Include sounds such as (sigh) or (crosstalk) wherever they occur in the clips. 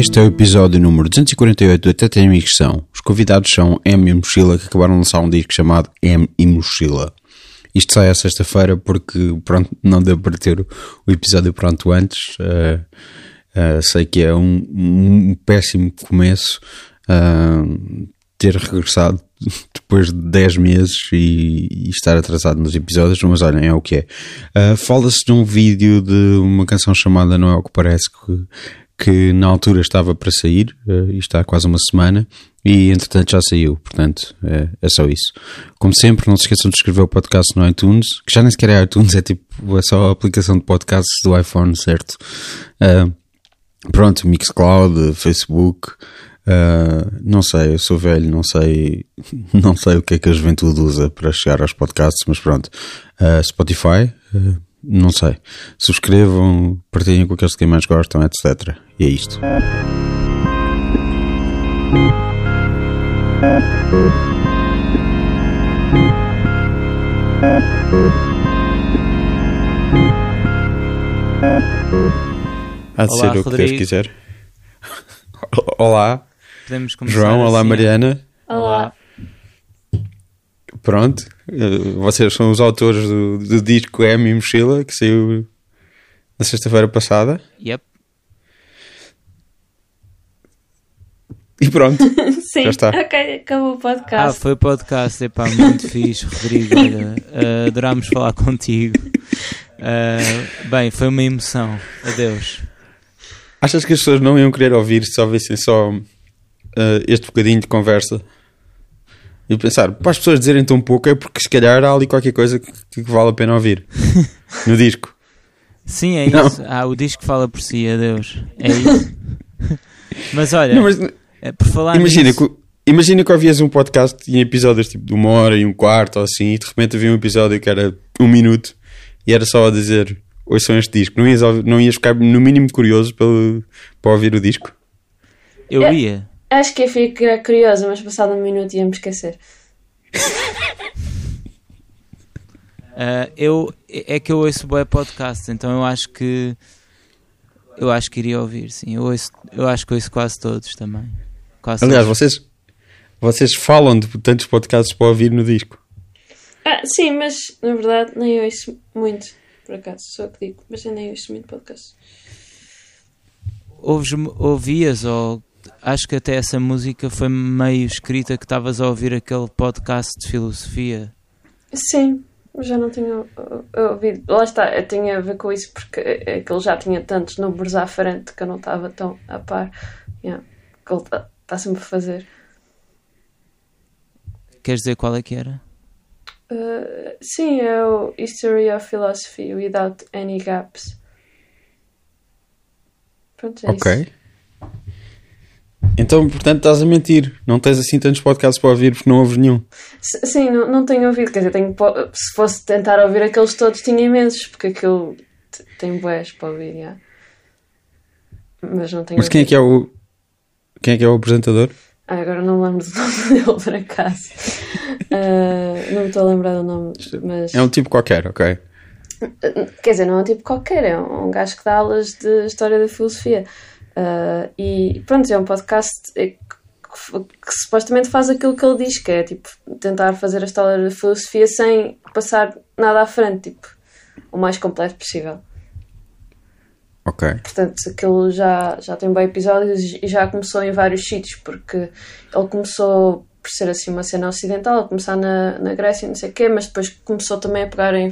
Este é o episódio número 248 do Até Tem. Os convidados são M e Mochila, que acabaram de lançar um disco chamado M e Mochila. Isto sai à sexta-feira porque, pronto, não deu para ter o episódio pronto antes. Uh, uh, sei que é um, um péssimo começo uh, ter regressado (laughs) depois de 10 meses e, e, estar atrasado nos episódios, mas olhem, é o que é. Fala-se de um vídeo de uma canção chamada Não é o que parece que que na altura estava para sair, uh, isto há quase uma semana, e entretanto já saiu, portanto é, é, só isso. Como sempre, não se esqueçam de escrever o podcast no iTunes, que já nem sequer é iTunes, é tipo, é só a aplicação de podcasts do iPhone, certo? Uh, pronto, Mixcloud, Facebook, uh, não sei, eu sou velho, não sei, (laughs) não sei o que é que a juventude usa para chegar aos podcasts, mas pronto, uh, Spotify, não sei. Subscrevam, partilhem com aqueles que mais gostam, etc. E é isto. Há de olá, ser o que Deus quiser. (laughs) olá. João, olá assim. Mariana. Olá. Pronto, eh, vocês são os autores do, do disco M e Mochila, que saiu na sexta-feira passada. Yep. E pronto. (laughs) Sim, já está. ok, acabou o podcast. Ah, foi o podcast, epá, muito fixe, Rodrigo. Olha, uh, adorámos falar contigo. Uh, bem, foi uma emoção. Adeus. Achas que as pessoas não iam querer ouvir se ouvissem só uh, este bocadinho de conversa? E pensar, para as pessoas dizerem tão pouco é porque se calhar há ali qualquer coisa que, que vale a pena ouvir (laughs) no disco. Sim, é não. isso. Ah, o disco fala por si, adeus. É isso. (laughs) mas olha, não, mas, é, por falar imagina nisso... que Imagina que ouvias um podcast em episódios tipo de uma hora e um quarto ou assim, e de repente havia um episódio que era um minuto e era só a dizer ouçam este disco. Não ias, não ias ficar no mínimo curioso pelo, para ouvir o disco? Eu é. ia. Acho que ia ficar curiosa, mas passado um minuto ia-me esquecer. uh, (laughs) eu, é que eu ouço boé podcast, então eu acho que eu acho que iria ouvir, sim. Eu, ouço, eu acho que ouço quase todos também. Quase Aliás, todos. vocês vocês falam de tantos podcasts para ouvir no disco. Ah, sim, mas na verdade nem ouço muito, por acaso, só que digo, mas eu nem ouço muito podcast. Ouves, ouvias ou acho que até essa música foi meio escrita que estavas a ouvir aquele podcast de filosofia. Sim, já não tinha ouvido. Lá está, tinha a ver com isso porque aquele já tinha tantos números à frente que eu não estava tão a par. Yeah, que ele está tá sempre a fazer. Queres dizer qual é que era? Uh, sim, é o History of Philosophy Without Any Gaps. Pronto, é ok. Isso. Então, portanto, estás a mentir. Não tens assim tantos podcasts para ouvir porque não ouves nenhum. Sim, não, não tenho ouvido. Quer dizer, tenho, se fosse tentar ouvir aqueles todos, tinha imensos, porque aquilo tem boés para ouvir. Já. Mas não tenho Mas quem é que é o. Quem é que é o apresentador? Ah, agora não lembro do (laughs) nome dele, por acaso. uh, não me estou a lembrar do nome, mas... É um tipo qualquer, ok. Quer dizer, não é um tipo qualquer, é um gajo que dá aulas de História da Filosofia. Uh, e pronto, é um podcast que, que, que, supostamente faz aquilo que ele diz, que é tipo tentar fazer a história da filosofia sem passar nada à frente, tipo, o mais completo possível. Ok. Portanto, aquilo já, já tem bem episódios e já começou em vários sítios, porque ele começou por ser assim uma cena ocidental, a começar na, na Grécia, não sei o quê, mas depois começou também a pegar em,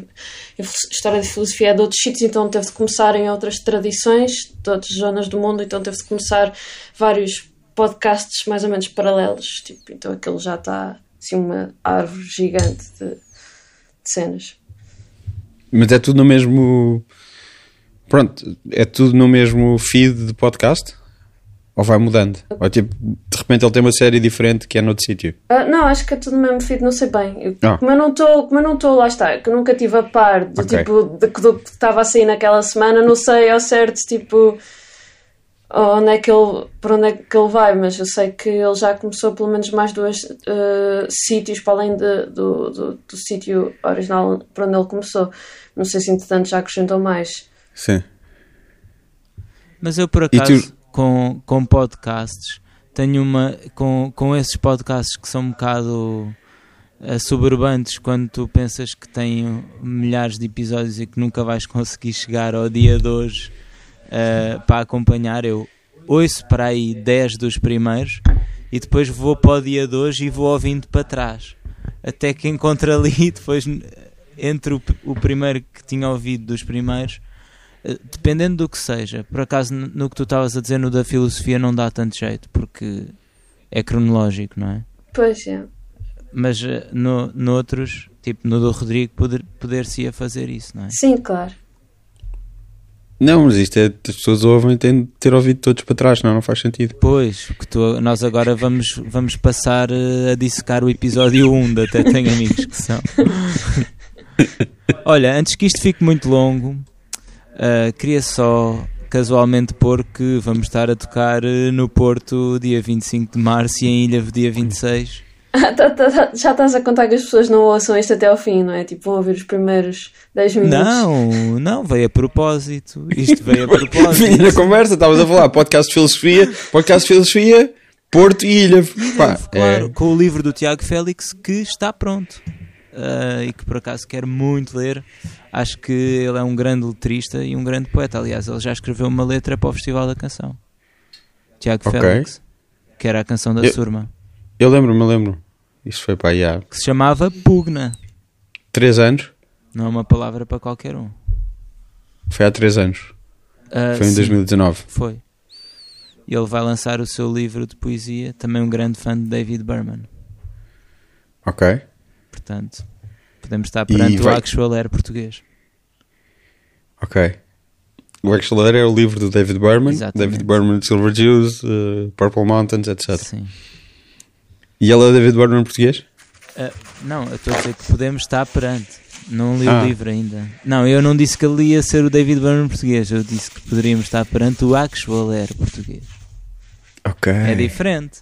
em história de filosofia de outros sítios, então teve de começar em outras tradições, de outras zonas do mundo, então teve de começar vários podcasts mais ou menos paralelos, tipo, então aquilo já está assim uma árvore gigante de, de cenas. Mas é tudo no mesmo. Pronto, é tudo no mesmo feed de podcast? Ou vai mudando? Ou tipo, de repente ele tem uma série diferente que é noutro sítio? Uh, não, acho que é tudo no mesmo feed, não sei bem. Eu, ah. Como eu não estou, como eu não estou, lá está, que nunca tive a par do okay. tipo de, do que estava a sair naquela semana, não sei ao certo, tipo, onde é que ele, para onde é que ele vai, mas eu sei que ele já começou pelo menos mais dois uh, sítios para além de, do, do, do sítio original para onde ele começou. Não sei se entretanto já acrescentou mais. Sim. Mas eu por acaso com, com podcasts, tenho uma. Com, com esses podcasts que são um bocado uh, suburbantes quando tu pensas que têm milhares de episódios e que nunca vais conseguir chegar ao dia de hoje uh, para acompanhar. Eu ouço para aí 10 dos primeiros e depois vou para o dia de hoje e vou ouvindo para trás. Até que encontro ali, (laughs) depois, entre o, o primeiro que tinha ouvido dos primeiros, eh, dependendo do que seja, por acaso no que tu estavas a dizer no da filosofia não dá tanto jeito, porque é cronológico, não é? Pois é. Mas eh, no, noutros, tipo no do Rodrigo, poder, poder-se-ia fazer isso, não é? Sim, claro. Não, mas isto é. As pessoas ouvem e têm de ter ouvido todos para trás, não, não faz sentido. Pois, que tu, nós agora vamos, vamos passar eh, a dissecar o episódio 1 de Até Tenho Amigos que são. (laughs) Olha, antes que isto fique muito longo, uh, queria só casualmente pôr que vamos estar a tocar uh, no Porto dia 25 de março e em Ilha dia 26. Ah, (laughs) tá, tá, tá. Já estás a contar que as pessoas não ouçam isto até ao fim, não é? Tipo, vão ouvir os primeiros 10 minutos. Não, não, veio a propósito. Isto veio a (laughs) Vinha na propósito. conversa, estavas a falar podcast de filosofia, podcast de filosofia, Porto e Ilha. Pá, claro, é- com o livro do Tiago Félix que está pronto Ah, e que por acaso quero muito ler. Acho que ele é um grande letrista e um grande poeta. Aliás, ele já escreveu uma letra para o Festival da Canção. Tiago Ok. Félix, que era a canção da Eu- Surma, Eu lembro-me, lembro. Isto foi para aí há que se chamava Pugna. 3 anos. Não é uma palavra para qualquer um. Foi há 3 anos. Ah, Foi em sim, 2019. Foi. E ele vai lançar o seu livro de poesia, também um grande fã de David Berman. Ok. Portanto, podemos estar perante vai- o Actual Air português. Ok. O Axeler é o livro do David Berman. Exatamente. David Berman Silver Jews, uh, Purple Mountains, etc. Sim. E ele é o David Berman português? Ah, não, eu estou a dizer que podemos estar perante. Não li Ah. o livro ainda. Não, eu não disse que ele ia ser o David Byrne português. Eu disse que poderíamos estar perante o Actual Air português. Ok. É diferente.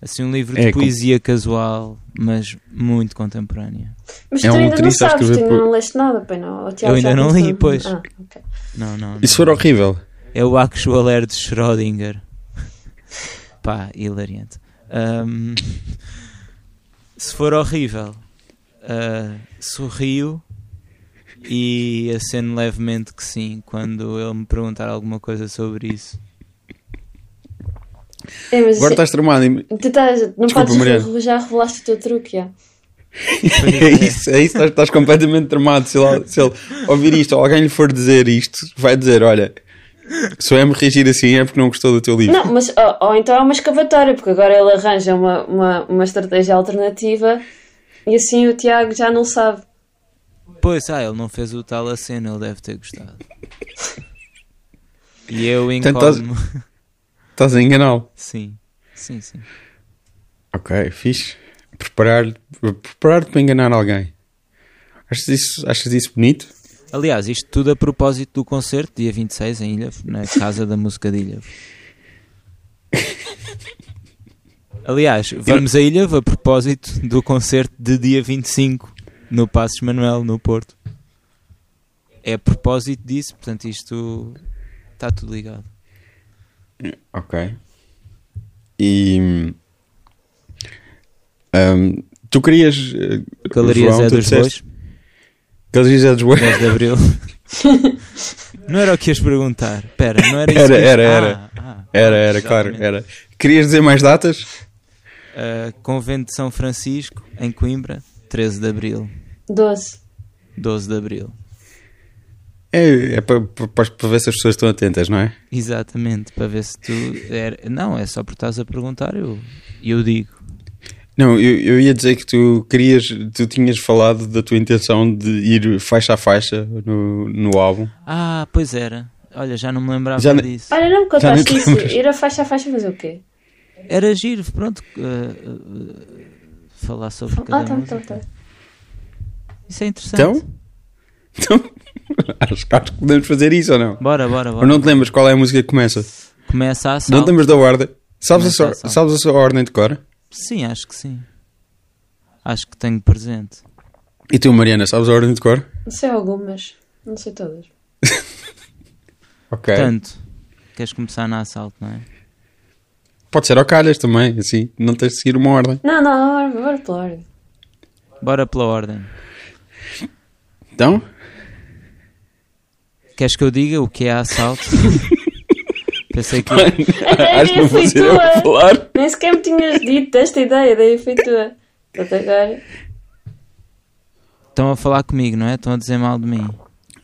Assim, um livro de É com- poesia casual, mas muito contemporânea. Mas É tu um ainda não sabes, tu ainda por- não leste nada, pai não. Eu ainda não li, pois. Ah, ok. Não, não. não. Isso for horrível. É o Actual Air de Schrödinger. (laughs) Pá, hilariante. Ahm, (laughs) se for horrível, ah, sorrio e aceno levemente que sim quando ele me perguntar alguma coisa sobre isso. É, mas Agora isso- estás tramado. em- tu estás, não Desculpa, podes Mariana. re- já revelaste o teu truque, já. (laughs) É isso, é isso. Estás, estás completamente tramado. Se ele, se ele ouvir isto ou alguém lhe for dizer isto, vai dizer: Olha, se o M reagir assim é porque não gostou do teu livro. Não, mas ou, ou então é uma escavatória, porque agora ele arranja uma, uma, uma estratégia alternativa e assim o Tiago já não sabe. Pois, ah, ele não fez o tal aceno, ele deve ter gostado. E eu Portanto, estás- encomo. Estás a enganá-lo. Sim, sim, sim. Ok, fixe. Preparar- Preparar-te para enganar alguém. Achas isso, achas isso bonito? Aliás, isto tudo a propósito do concerto, dia 26 em Ilha, na Casa da Música de Ilha. Aliás, vamos a Ilha a propósito do concerto de dia 25 no Passos Manuel, no Porto. É a propósito disso, portanto, isto está tudo ligado. Ok. E. hum, tu querias. eh, Galerias João, é dos disseste- bois, Galerias é dos bois. 10 de Abril. (laughs) não era o que ias perguntar. Espera, não era isso Era, que- era, Ah, era. ah, Era, era, claro, era. Querias dizer mais datas? Uh, Convento de São Francisco, em Coimbra, 13 de Abril, 12. 12 de Abril. É, é para, para, para ver se as pessoas estão atentas, não é? Exatamente, para ver se tu. Era... Não, é só porque estás a perguntar, eu, eu digo. Não, eu, eu ia dizer que tu querias, tu tinhas falado da tua intenção de ir faixa a faixa no, no álbum. Ah, pois era. Olha, já não me lembrava Já ne- disso. Olha, não me contaste te isso. Ir a faixa a faixa fazer o quê? Era giro, pronto. uh, uh, falar sobre cada Ah, tá, música. tá, tá. Isso é interessante. Então? Então, (laughs) acho, que- acho que podemos fazer isso ou não? Bora, bora, bora. Ou não te lembras qual é a música que começa? Começa a Não ação. te lembras da ordem? Sabes a, a sua, ação. sabes a sua ordem de cor? Sim, acho que sim. Acho que tenho presente. E tu, Mariana, sabes a ordem de cor? Não sei algumas, não sei todas. (laughs) Ok. Portanto, queres começar na assalto, não é? Pode ser ao calhas também, assim, não tens de seguir uma ordem. Não, não, bora, bora pela ordem. Bora pela ordem. Então, Queres que eu diga o que é assalto? (laughs) Pensei que. acho que não vou foi ser eu a tua. falar. Nem sequer me tinhas dito esta ideia, daí foi tua. Portanto, agora. Estão a falar comigo, não é? Estão a dizer mal de mim.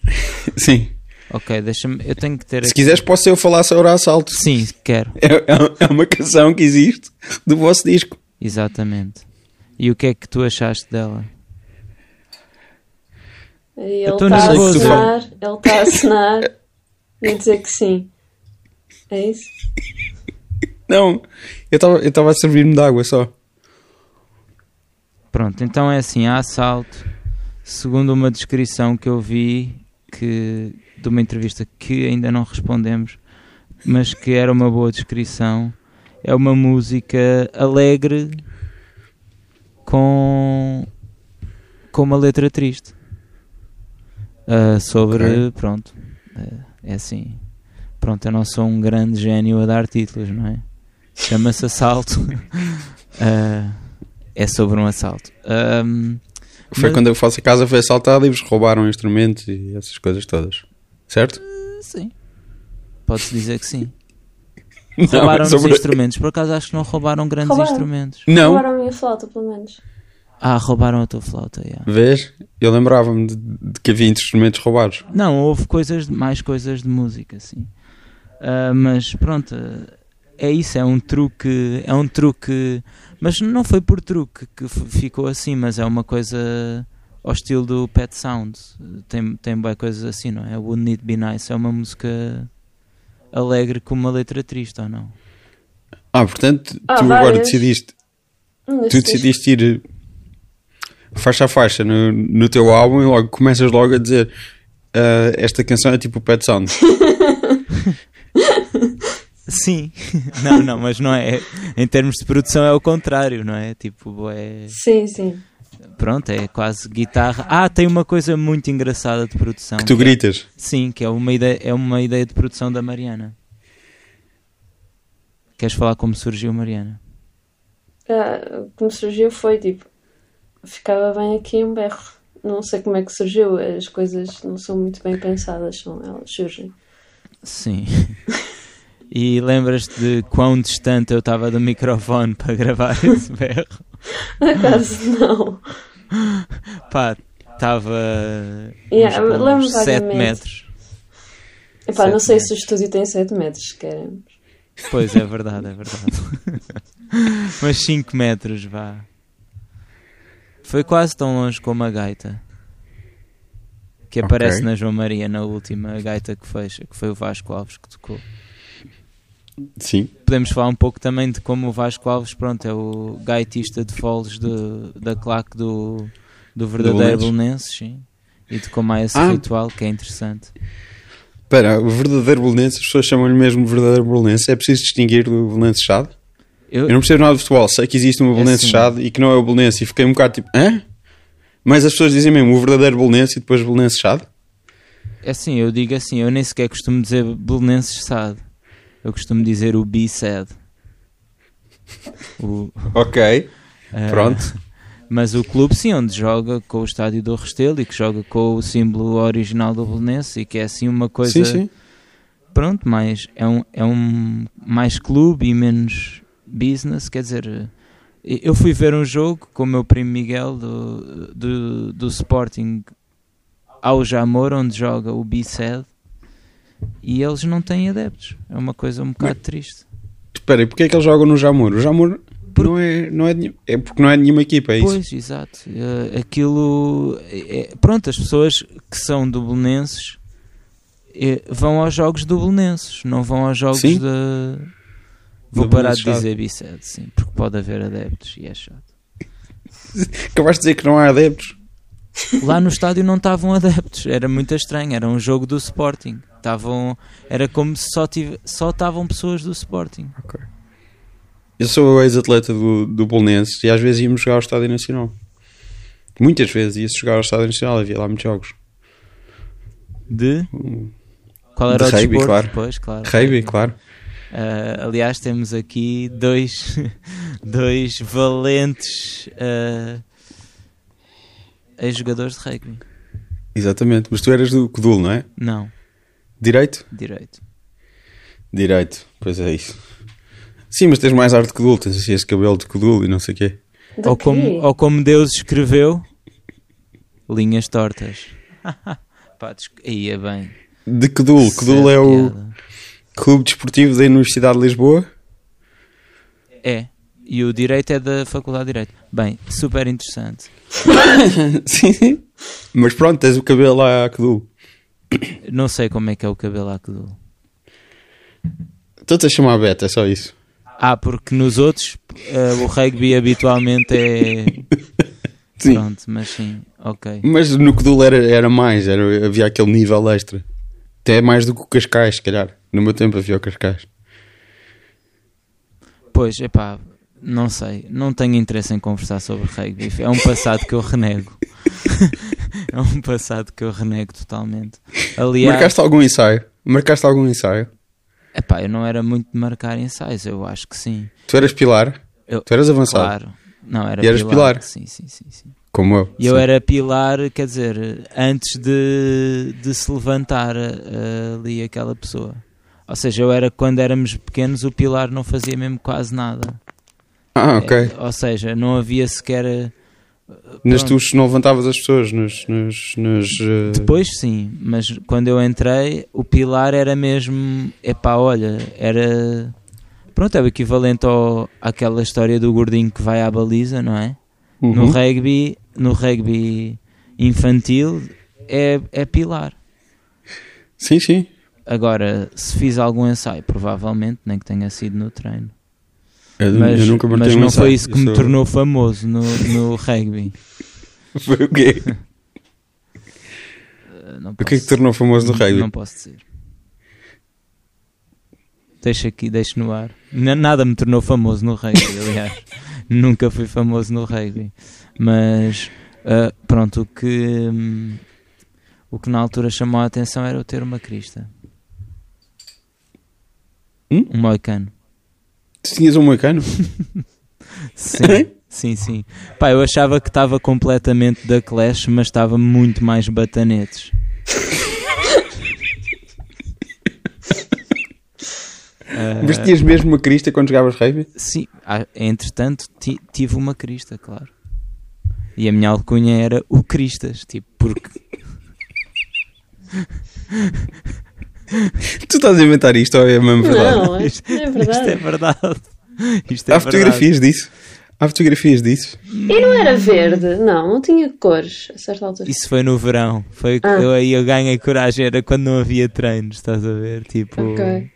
(laughs) Sim. Ok, deixa-me. Eu tenho que ter Se aqui. quiseres, posso eu falar sobre assalto. Sim, quero. É, é- é uma canção que existe do vosso disco. Exatamente. E o que é que tu achaste dela? E ele está a assinar, ele está a assinar e a dizer que sim. É isso? Não, eu estava eu estava a servir-me de água só. Pronto, então é assim: há assalto, segundo uma descrição que eu vi que, de uma entrevista que ainda não respondemos, mas que era uma boa descrição. É uma música alegre com, com uma letra triste. Ah, sobre, Ok. pronto, ah, é assim. Pronto, eu não sou um grande gênio a dar títulos, não é? Chama-se Assalto. (laughs) Ah, é sobre um assalto. Ahm, Foi Mas- quando eu faço a casa, foi assaltada e vos roubaram instrumentos e essas coisas todas. Certo? sim. Pode-se dizer que sim. (laughs) Não, Roubaram-nos sobre- instrumentos. Por acaso acho que não roubaram grandes Roubaram. instrumentos. Não, Roubaram a minha flauta, pelo menos. Ah, roubaram a tua flauta, yeah. vês? Eu lembrava-me de, de que havia instrumentos roubados. Não, houve coisas, mais coisas de música, sim. Ah, mas pronto, ah, é isso, é um truque, é um truque, mas não foi por truque que ficou assim, mas é uma coisa ao estilo do Pet Sound. Tem, tem bem coisas assim, não é? Wouldn't It Be Nice é uma música alegre com uma letra triste, ou não? Ah, portanto, Ah, tu agora várias. decidiste, Hum, tu decidiste ir faixa a faixa no, no teu álbum e logo começas logo a dizer ah, esta canção é tipo o Pet Sound. (laughs) Sim, (laughs) não, não, mas não é. Em termos de produção é o contrário, não é? Tipo, é. Sim, sim. Pronto, é quase guitarra. Ah, tem uma coisa muito engraçada de produção. Que tu que é- gritas. Sim, que é uma, ideia, é uma ideia de produção da Mariana. Queres falar como surgiu Mariana? Ah, como surgiu foi tipo. Ficava bem aqui um berro. Não sei como é que surgiu, as coisas não são muito bem pensadas, são, elas surgem. Sim. E lembras-te de quão distante eu estava do microfone para gravar (laughs) esse berro? Acaso, não. Pá, estava Yeah, uns bons lembro-me 7 vagamente. metros. Epá, não sei metros. se o estúdio tem 7 metros, queremos. Pois é verdade, é verdade. (laughs) Mas 5 metros, vá. Foi quase tão longe como a gaita. Que aparece na João Maria, na última gaita que fecha, que foi o Vasco Alves que tocou. Sim. Podemos falar um pouco também de como o Vasco Alves, pronto, é o gaitista de foles de, da claque do, do verdadeiro Belenenses. Belenenses, sim. E de como há esse Ah. ritual que é interessante. Espera, o verdadeiro bolenense, as pessoas chamam-lhe mesmo verdadeiro bolenense. É preciso distinguir do bolenense chade? Eu, Eu não percebo nada de futebol, sei que existe um assim. chade e que não é o bolenense e fiquei um bocado tipo, hã? Mas as pessoas dizem mesmo o verdadeiro bolenense e depois bolenense chade? É assim, eu digo assim, eu nem sequer costumo dizer Belenenses SAD. Eu costumo dizer o B-SAD. O, Ok, (laughs) eh, pronto. Mas o clube sim, onde joga com o estádio do Restelo e que joga com o símbolo original do Belenense e que é assim uma coisa... Sim, sim. Pronto, mas é um, é um mais clube e menos business, quer dizer... eh, Eu fui ver um jogo com o meu primo Miguel do, do, do Sporting ao Jamor, onde joga o B-SAD e eles não têm adeptos. É uma coisa um bocado triste. Espera, e porquê é que eles jogam no Jamor? O Jamor não é, não é, de é porque não é de nenhuma equipa, é isso? Pois, exato. Eh, aquilo. é- pronto, as pessoas que são eh, vão aos jogos do Belenenses, não vão aos jogos Sim. da. Vou parar de dizer Biced, sim, porque pode haver adeptos e é chato. (laughs) Acabaste de dizer que não há adeptos. Lá no estádio não estavam adeptos, era muito estranho, era um jogo do Sporting. Estavam, era como se só, tive, só estavam pessoas do Sporting. Eu sou ex-atleta do, do Bolonense e às vezes íamos jogar ao Estádio Nacional. Muitas vezes ia-se jogar ao Estádio Nacional, havia lá muitos jogos. De? Qual era De o rugby, desporto? claro. Pois, claro. Rugby, claro. Ah, aliás, temos aqui dois, (laughs) dois valentes ah, ex-jogadores de rugby. Exatamente. Mas tu eras do Codul, não é? Não, Direito? direito. Direito. Pois é isso. Sim, mas tens mais ar de Codul. Tens assim esse cabelo de Codul e não sei o quê. Ou quê? como, ou como Deus escreveu, linhas tortas. (laughs) Pá, é bem. De Codul. Codul é o Piada. Clube Desportivo da Universidade de Lisboa. É. E o direito é da Faculdade de Direito. Bem, super interessante. (laughs) sim, sim. Mas pronto, tens o cabelo lá a Codul. Não sei como é que é o cabelo que dou. Estou-te a chamar Beto, é só isso. Ah, porque nos outros eh, o rugby habitualmente é. (laughs) Sim. Pronto, mas sim, ok. Mas no Codul era, era mais, era, havia aquele nível extra. Até mais do que o Cascais, se calhar. No meu tempo havia o Cascais. Pois, epá, não sei. Não tenho interesse em conversar sobre rugby. É um passado que eu renego. (laughs) é um passado que eu renego totalmente. Aliás, Marcaste algum ensaio? Marcaste algum ensaio? epá, eu não era muito de marcar ensaios, eu acho que sim. Tu eras pilar? Eu- Tu eras avançado? Claro. Não, era E eras pilar? Sim, sim, sim, sim. Como eu. E eu Sim. era pilar, quer dizer, antes de, de se levantar eh, ali aquela pessoa. Ou seja, eu era quando éramos pequenos, o pilar não fazia mesmo quase nada. Ah, ok. Eh, ou seja, não havia sequer. eh, Nas tuas não levantavas as pessoas nos. nos, nos eh, Depois sim, mas quando eu entrei, o pilar era mesmo. Epá, olha, era. Pronto, é o equivalente ao, àquela história do gordinho que vai à baliza, não é? No uhum. rugby, no rugby infantil, é, é pilar. Sim, sim. Agora, se fiz algum ensaio, provavelmente, nem que tenha sido no treino. Eu, Mas, eu nunca mas um não ensaio. foi isso que Eu me sou- tornou famoso no, no (laughs) rugby. Foi o quê? (laughs) Não O que é que posso- tornou famoso no rugby? Não posso dizer. Deixa aqui, deixa no ar. Nada me tornou famoso no rugby, aliás. (laughs) Nunca fui famoso no rugby. Mas, ah, pronto, o que, hum, o que na altura chamou a atenção era eu ter uma crista. Hum? Um moicano. Tu tinhas um moicano? (laughs) Sim, sim, sim. Pá, eu achava que estava completamente da Clash, mas estava muito mais batanetes. (laughs) Mas tinhas mesmo uma crista quando jogavas rugby? Sim, ah, entretanto ti- tive uma crista, claro. E a minha alcunha era o Cristas, tipo, porque (laughs) Tu estás a inventar isto ou é mesmo verdade? Não, isto é isto é verdade. verdade. (laughs) Isto é Há fotografias disso? Há fotografias disso? E não era verde? Não, não tinha cores a certa altura. Isso foi no verão. Foi Ah. eu aí eu ganhei coragem, era quando não havia treinos, estás a ver? Tipo, Ok.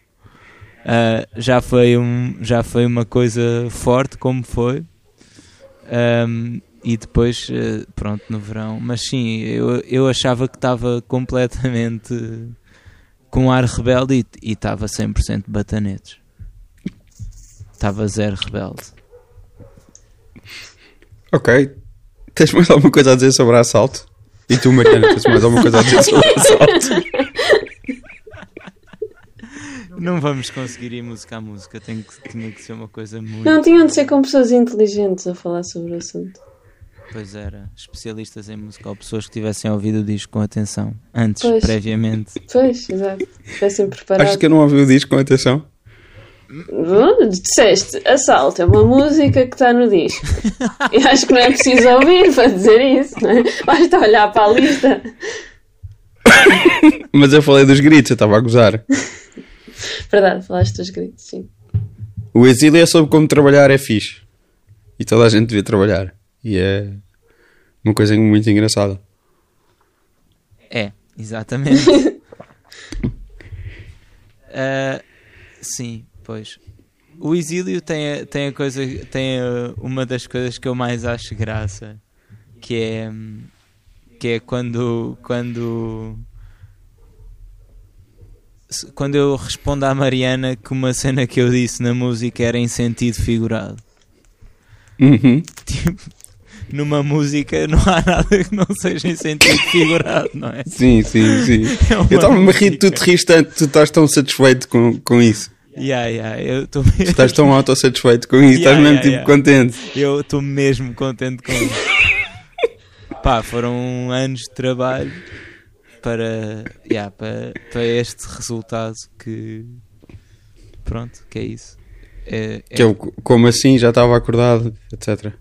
ah, já foi um, já foi uma coisa forte como foi. Ahm, e depois, eh, pronto, no verão. Mas sim, eu, eu achava que estava completamente com ar rebelde e- e estava 100% batanetes. Estava zero rebelde. Ok. Tens mais alguma coisa a dizer sobre assalto? E tu, Mariana, tens mais alguma coisa a dizer sobre assalto? (laughs) Não vamos conseguir ir música a música, tem que, tinha que ser uma coisa muito. Não tinham de ser com pessoas inteligentes a falar sobre o assunto. Pois era, especialistas em música ou pessoas que tivessem ouvido o disco com atenção, antes, Pois. previamente. Pois, exato. Estivessem (laughs) preparados. Achas que eu não ouvi o disco com atenção? Bom, Disseste, assalto é uma música que está no disco. (laughs) E acho que não é preciso ouvir para dizer isso, não é? Basta olhar para a lista. (coughs) Mas eu falei dos gritos, eu estava a gozar. Verdade, falaste dos gritos, sim. O exílio é sobre como trabalhar é fixe. E toda a gente devia trabalhar. E é uma coisa muito engraçada. É, exatamente. Ah, (laughs) sim, pois. O exílio tem, tem a coisa, tem uma das coisas que eu mais acho graça, que é que é quando quando quando eu respondo à Mariana que uma cena que eu disse na música era em sentido figurado. Uhum. (laughs) Tipo, numa música não há nada que não seja em sentido figurado, não é? Sim, sim, sim. É Eu estava-me a rir, tu te rires tanto, tu estás tão satisfeito com, com isso. Yeah, yeah, eu estou Tu estás tão autossatisfeito com isso, estás Yeah, mesmo yeah, tipo yeah. contente. Eu estou mesmo contente com isso. Pá, foram anos de trabalho para, yeah, para, para este resultado que. Pronto, que é isso. É, é- Que eu, como assim, já estava acordado, etc.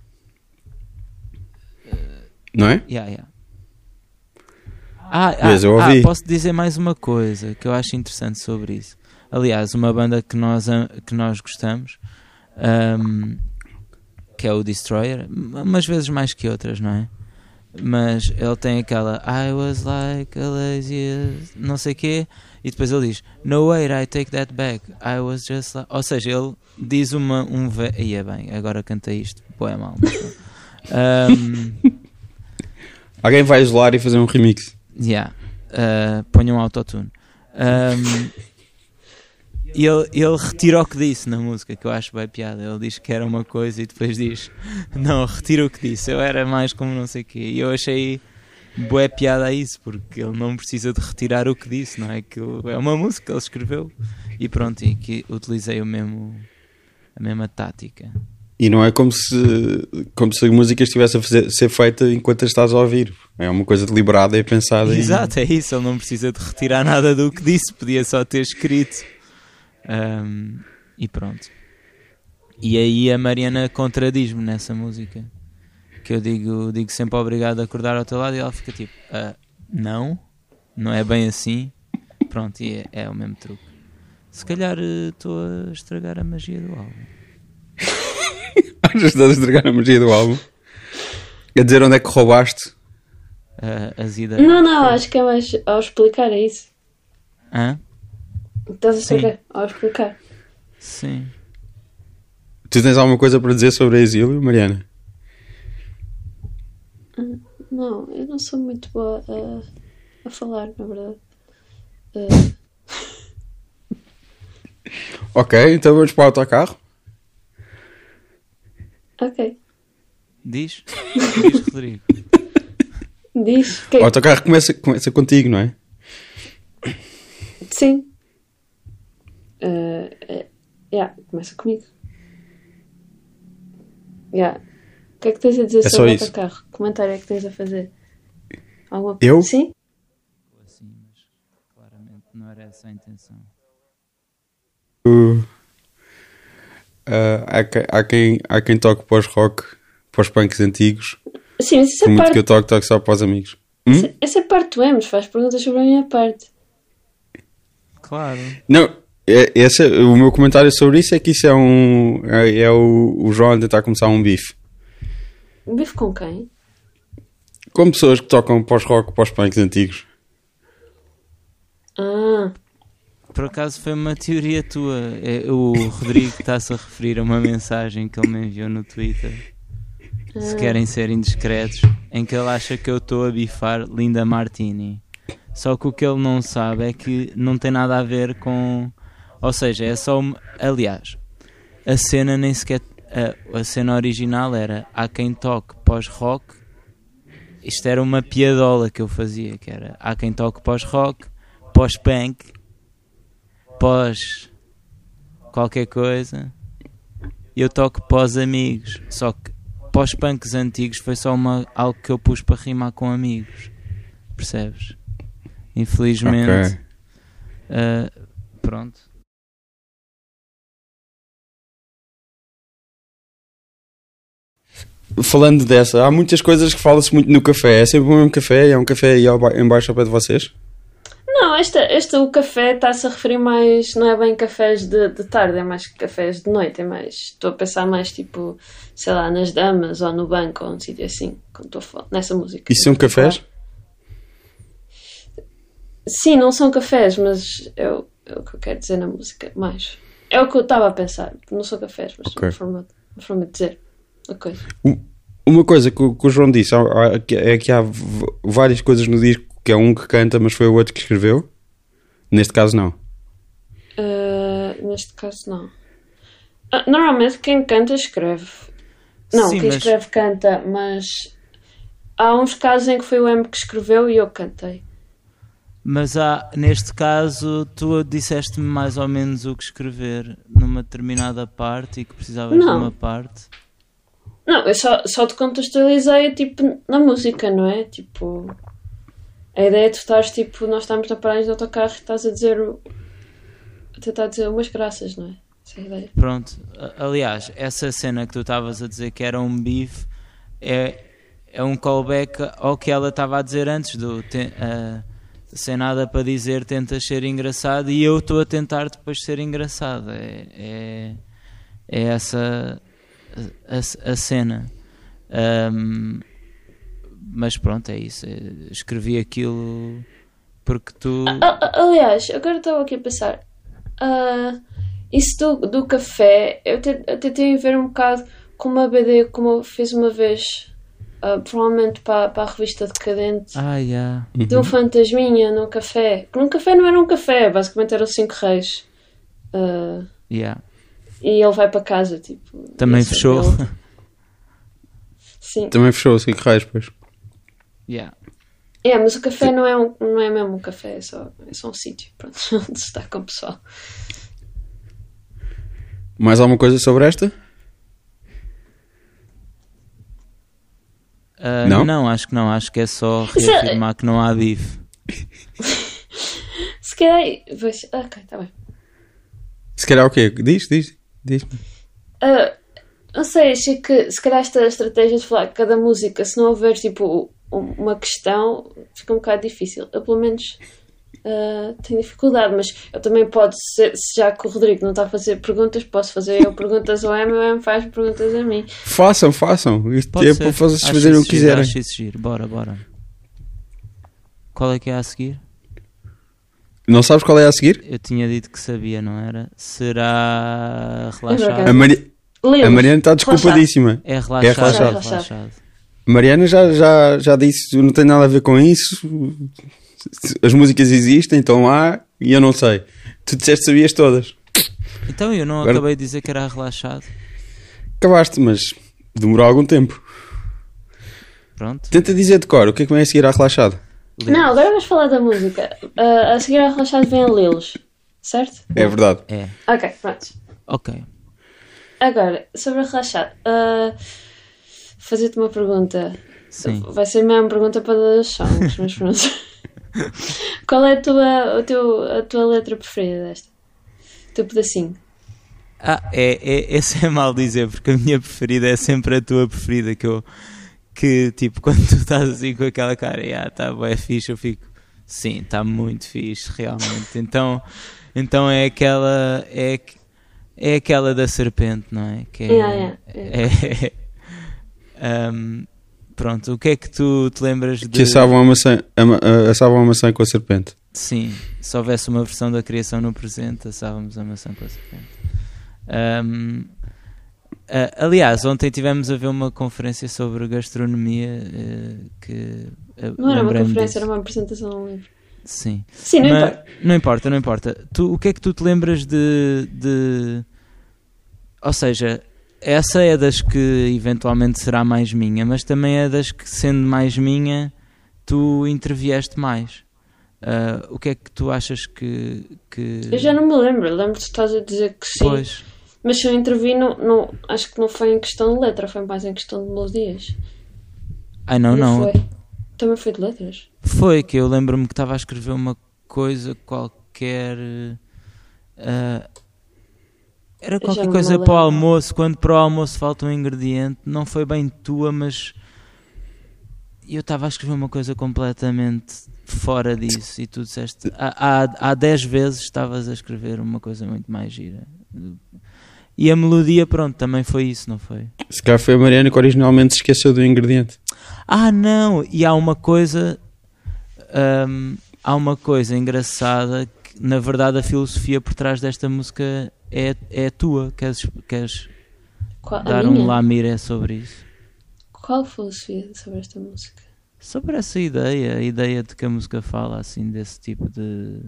Não é? Yeah, yeah. Ah, ah, Mas eu ah, ouvi. posso dizer mais uma coisa que eu acho interessante sobre isso. Aliás, uma banda que nós, que nós gostamos, ahm, que é o Destroyer, umas vezes mais que outras, não é? Mas ele tem aquela I was like a lazy, não sei quê, e depois ele diz No wait, I take that back. I was just like. Ou seja, ele diz uma, um. Ve... Ia bem, agora canta isto, pô, é mal. mas pronto. (laughs) Alguém vai isolar e fazer um remix. Yeah. Uh, um autotune. Um, e ele, ele retira o que disse na música, que eu acho bem piada. Ele diz que era uma coisa e depois diz: Não, retira o que disse. Eu era mais como não sei o quê. E eu achei boa piada a isso, porque ele não precisa de retirar o que disse, não é? Que é uma música que ele escreveu e pronto. E que utilizei o mesmo, a mesma tática. E não é como se, como se a música estivesse a fazer- ser feita enquanto a estás a ouvir. É uma coisa deliberada e pensada. e- Exato, é isso. Ele não precisa de retirar nada do que disse, podia só ter escrito. Ahm, e pronto. E aí a Mariana contradiz-me nessa música. Que eu digo, digo sempre obrigado a acordar ao teu lado e ela fica tipo, "Ah, não, não é bem assim. Pronto, e é, é o mesmo truque. Se calhar eh, estou a estragar a magia do álbum. (laughs) Já estás a estragar a magia do álbum. A dizer onde é que roubaste. Ah, as ideias. Não, não, acho que é mais ao explicar, é isso. Hã? Estás a saber? Ao explicar. Sim. Tu tens alguma coisa para dizer sobre a exílio, Mariana? Não, eu não sou muito boa a, a falar, na verdade. Eh, Ok, então vamos para o autocarro. Ok. Diz? (laughs) Diz, Rodrigo. Diz. Que... O autocarro começa, começa contigo, não é? Sim. Eh, eh, yeah, começa comigo. Yeah. O que é que tens a dizer É sobre o autocarro? Que comentário é que tens a fazer? Alguma... Eu? Sim? assim, mas claramente não era essa a intenção. Uh, ah, há, há quem, há quem toque pós-rock, pós-punks antigos. Sim, mas Por muito parte. que eu toque, toque só para os amigos. Hum? Essa- Essa é parte do Emes, faz perguntas sobre a minha parte. Claro. Não, é, esse, o meu comentário sobre isso é que isso é um. É, é o, o João a tentar começar um bife. Um bife com quem? Com pessoas que tocam pós-rock, pós-punks antigos. Ah, Por acaso foi uma teoria tua. É, o Rodrigo está-se a referir a uma mensagem que ele me enviou no Twitter. Se querem ser indiscretos, em que ele acha que eu estou a bifar Linda Martini. Só que o que ele não sabe é que não tem nada a ver com. Ou seja, é só. uma- Aliás, a cena nem sequer. A, a cena original era há quem toque pós-rock. Isto era uma piadola que eu fazia, que era há quem toque pós-rock, pós-punk, pós qualquer coisa. Eu toco pós amigos. Só que pós-punks antigos foi só uma, algo que eu pus para rimar com amigos. Percebes? Infelizmente. Ok. ah, pronto. Falando dessa, há muitas coisas que fala-se muito no café. É sempre o mesmo café? É um café aí ao ba- em baixo ao pé de vocês? Não, esta, este o café está-se a referir mais, não é bem cafés de, de tarde, é mais cafés de noite, é mais, estou a pensar mais tipo, sei lá, nas damas ou no banco ou um sítio assim, quando estou a falar, nessa música. Isso são cafés? Sim, não são cafés, mas é o, é o que eu quero dizer na música, mais. É o que eu estava a pensar, não são cafés, mas Ok. uma, forma, uma forma de dizer a coisa. Uma coisa que, o- que o João disse é que há várias coisas no disco que é um que canta, mas foi o outro que escreveu. Neste caso, não. Ah, neste caso, não. Ah, normalmente quem canta escreve. Não, Sim, quem mas- escreve canta, mas há uns casos em que foi o M que escreveu e eu cantei. Mas há, neste caso, tu disseste-me mais ou menos o que escrever numa determinada parte e que precisavas de Não. uma parte. Não, eu só, só te contextualizei tipo na música, não é? Tipo, a ideia é tu estás tipo, nós estamos na paragem do autocarro e estás a dizer a tentar dizer umas graças, não é? Essa é a ideia. Pronto, aliás, essa cena que tu estavas a dizer que era um bife é, é um callback ao que ela estava a dizer antes do te- ah, sem nada para dizer, tentas ser engraçado e eu estou a tentar depois ser engraçado. É, é, é essa a, a- a cena. Ahm, mas pronto, é isso. é- escrevi aquilo porque tu. A- a- aliás, agora estava aqui a pensar. ah, isso do, do café, eu te- até tem a ver um bocado com uma BD como eu fiz uma vez, ah, provavelmente para, para a revista Decadente. Ah, yeah. de um fantasminha num café. Que num café não era um café, basicamente eram cinco reis. Ah, Yeah. e ele vai para casa, tipo. Também fechou. (laughs) Sim. Também fechou, cinco reais, pois. Yeah. É, mas o café não é, um, não é mesmo um café, é só, é só um sítio. Pronto, (laughs) onde se está com o pessoal. Mais alguma coisa sobre esta? Ah, Não? não, acho que não. Acho que é só (laughs) é- reafirmar que não há bife. (laughs) Se calhar. Pois, ok, está bem. Se calhar o quê? Diz, diz, diz. Ah, não sei, achei que se calhar esta estratégia de falar cada música, se não houver tipo uma questão, fica um bocado difícil. Eu pelo menos ah, tenho dificuldade, mas eu também posso ser, se já que o Rodrigo não está a fazer perguntas, posso fazer eu perguntas ao M e o M faz perguntas a mim. Façam, façam. Isto Pode é ser. para vocês Acho fazerem o que quiserem. Acho isso giro. Bora, bora. Qual é que é a seguir? Não sabes qual é a seguir? Eu tinha dito que sabia, não era? Será É verdade. A, relaxado? Mari... A Mariana está desculpadíssima. É relaxado. É relaxado. relaxado. A Mariana já, já, já disse não tem nada a ver com isso. As músicas existem, estão lá e eu não sei. Tu disseste que sabias todas. Então eu não Agora- acabei de dizer que era relaxado. Acabaste, mas demorou algum tempo. Pronto. Tenta dizer de cor o que é que vem a seguir à relaxada. lê. Não, agora vamos falar da música. Ah, a seguir a relaxado vem a Lilos, certo? É verdade. É. Ok, pronto. Ok. Agora, sobre a relaxado, ah, fazer-te uma pergunta. Sim. Vai ser a mesma pergunta para todas as songs, mas pronto. (laughs) Qual é a tua, o teu, a tua letra preferida desta? O teu pedacinho? Ah, é, é, esse é mal dizer, porque a minha preferida é sempre a tua preferida. Que eu, que tipo, (laughs) quando tu estás assim com aquela cara, ah, tá bué fixe, eu fico, sim, está muito fixe, realmente. Então, então é aquela, é, é aquela da serpente, não é? Que é, Yeah, yeah, (laughs) é- um, pronto, o que é que tu te lembras de. Que assavam a maçã, a assavam a maçã com a serpente. Sim, se houvesse uma versão da criação no presente, assávamos a maçã com a serpente. Ahm, ah, aliás, ontem tivemos a ver uma conferência sobre gastronomia eh, que ah, Não era uma conferência, disso. era uma apresentação de um livro. Sim, Sim, não Mas- importa. não importa, não importa. Tu, o que é que tu te lembras de, de- Ou seja, essa é das que eventualmente será mais minha, mas também é das que, sendo mais minha, tu intervieste mais. Ah, o que é que tu achas que. que... Eu já não me lembro, lembro-te que estás a dizer que sim. Pois, Mas se eu intervi, não, não, acho que não foi em questão de letra, foi mais em questão de melodias. ai não, não. Foi. Também foi de letras. Foi que eu lembro-me que estava a escrever uma coisa qualquer. ah, era qualquer coisa para o almoço, quando para o almoço falta um ingrediente, não foi bem tua, mas eu estava a escrever uma coisa completamente fora disso e tu disseste há, há, há 10 vezes estavas a escrever uma coisa muito mais gira. E a melodia, pronto, também foi isso, não foi? Se calhar foi a Mariana que originalmente se esqueceu do ingrediente. Ah, não! E há uma coisa. hum, há uma coisa engraçada que, na verdade, a filosofia por trás desta música é, é tua. Queres, queres Qual, a dar um lamiré sobre isso? Qual filosofia sobre esta música? Sobre essa ideia, a ideia de que a música fala assim desse tipo de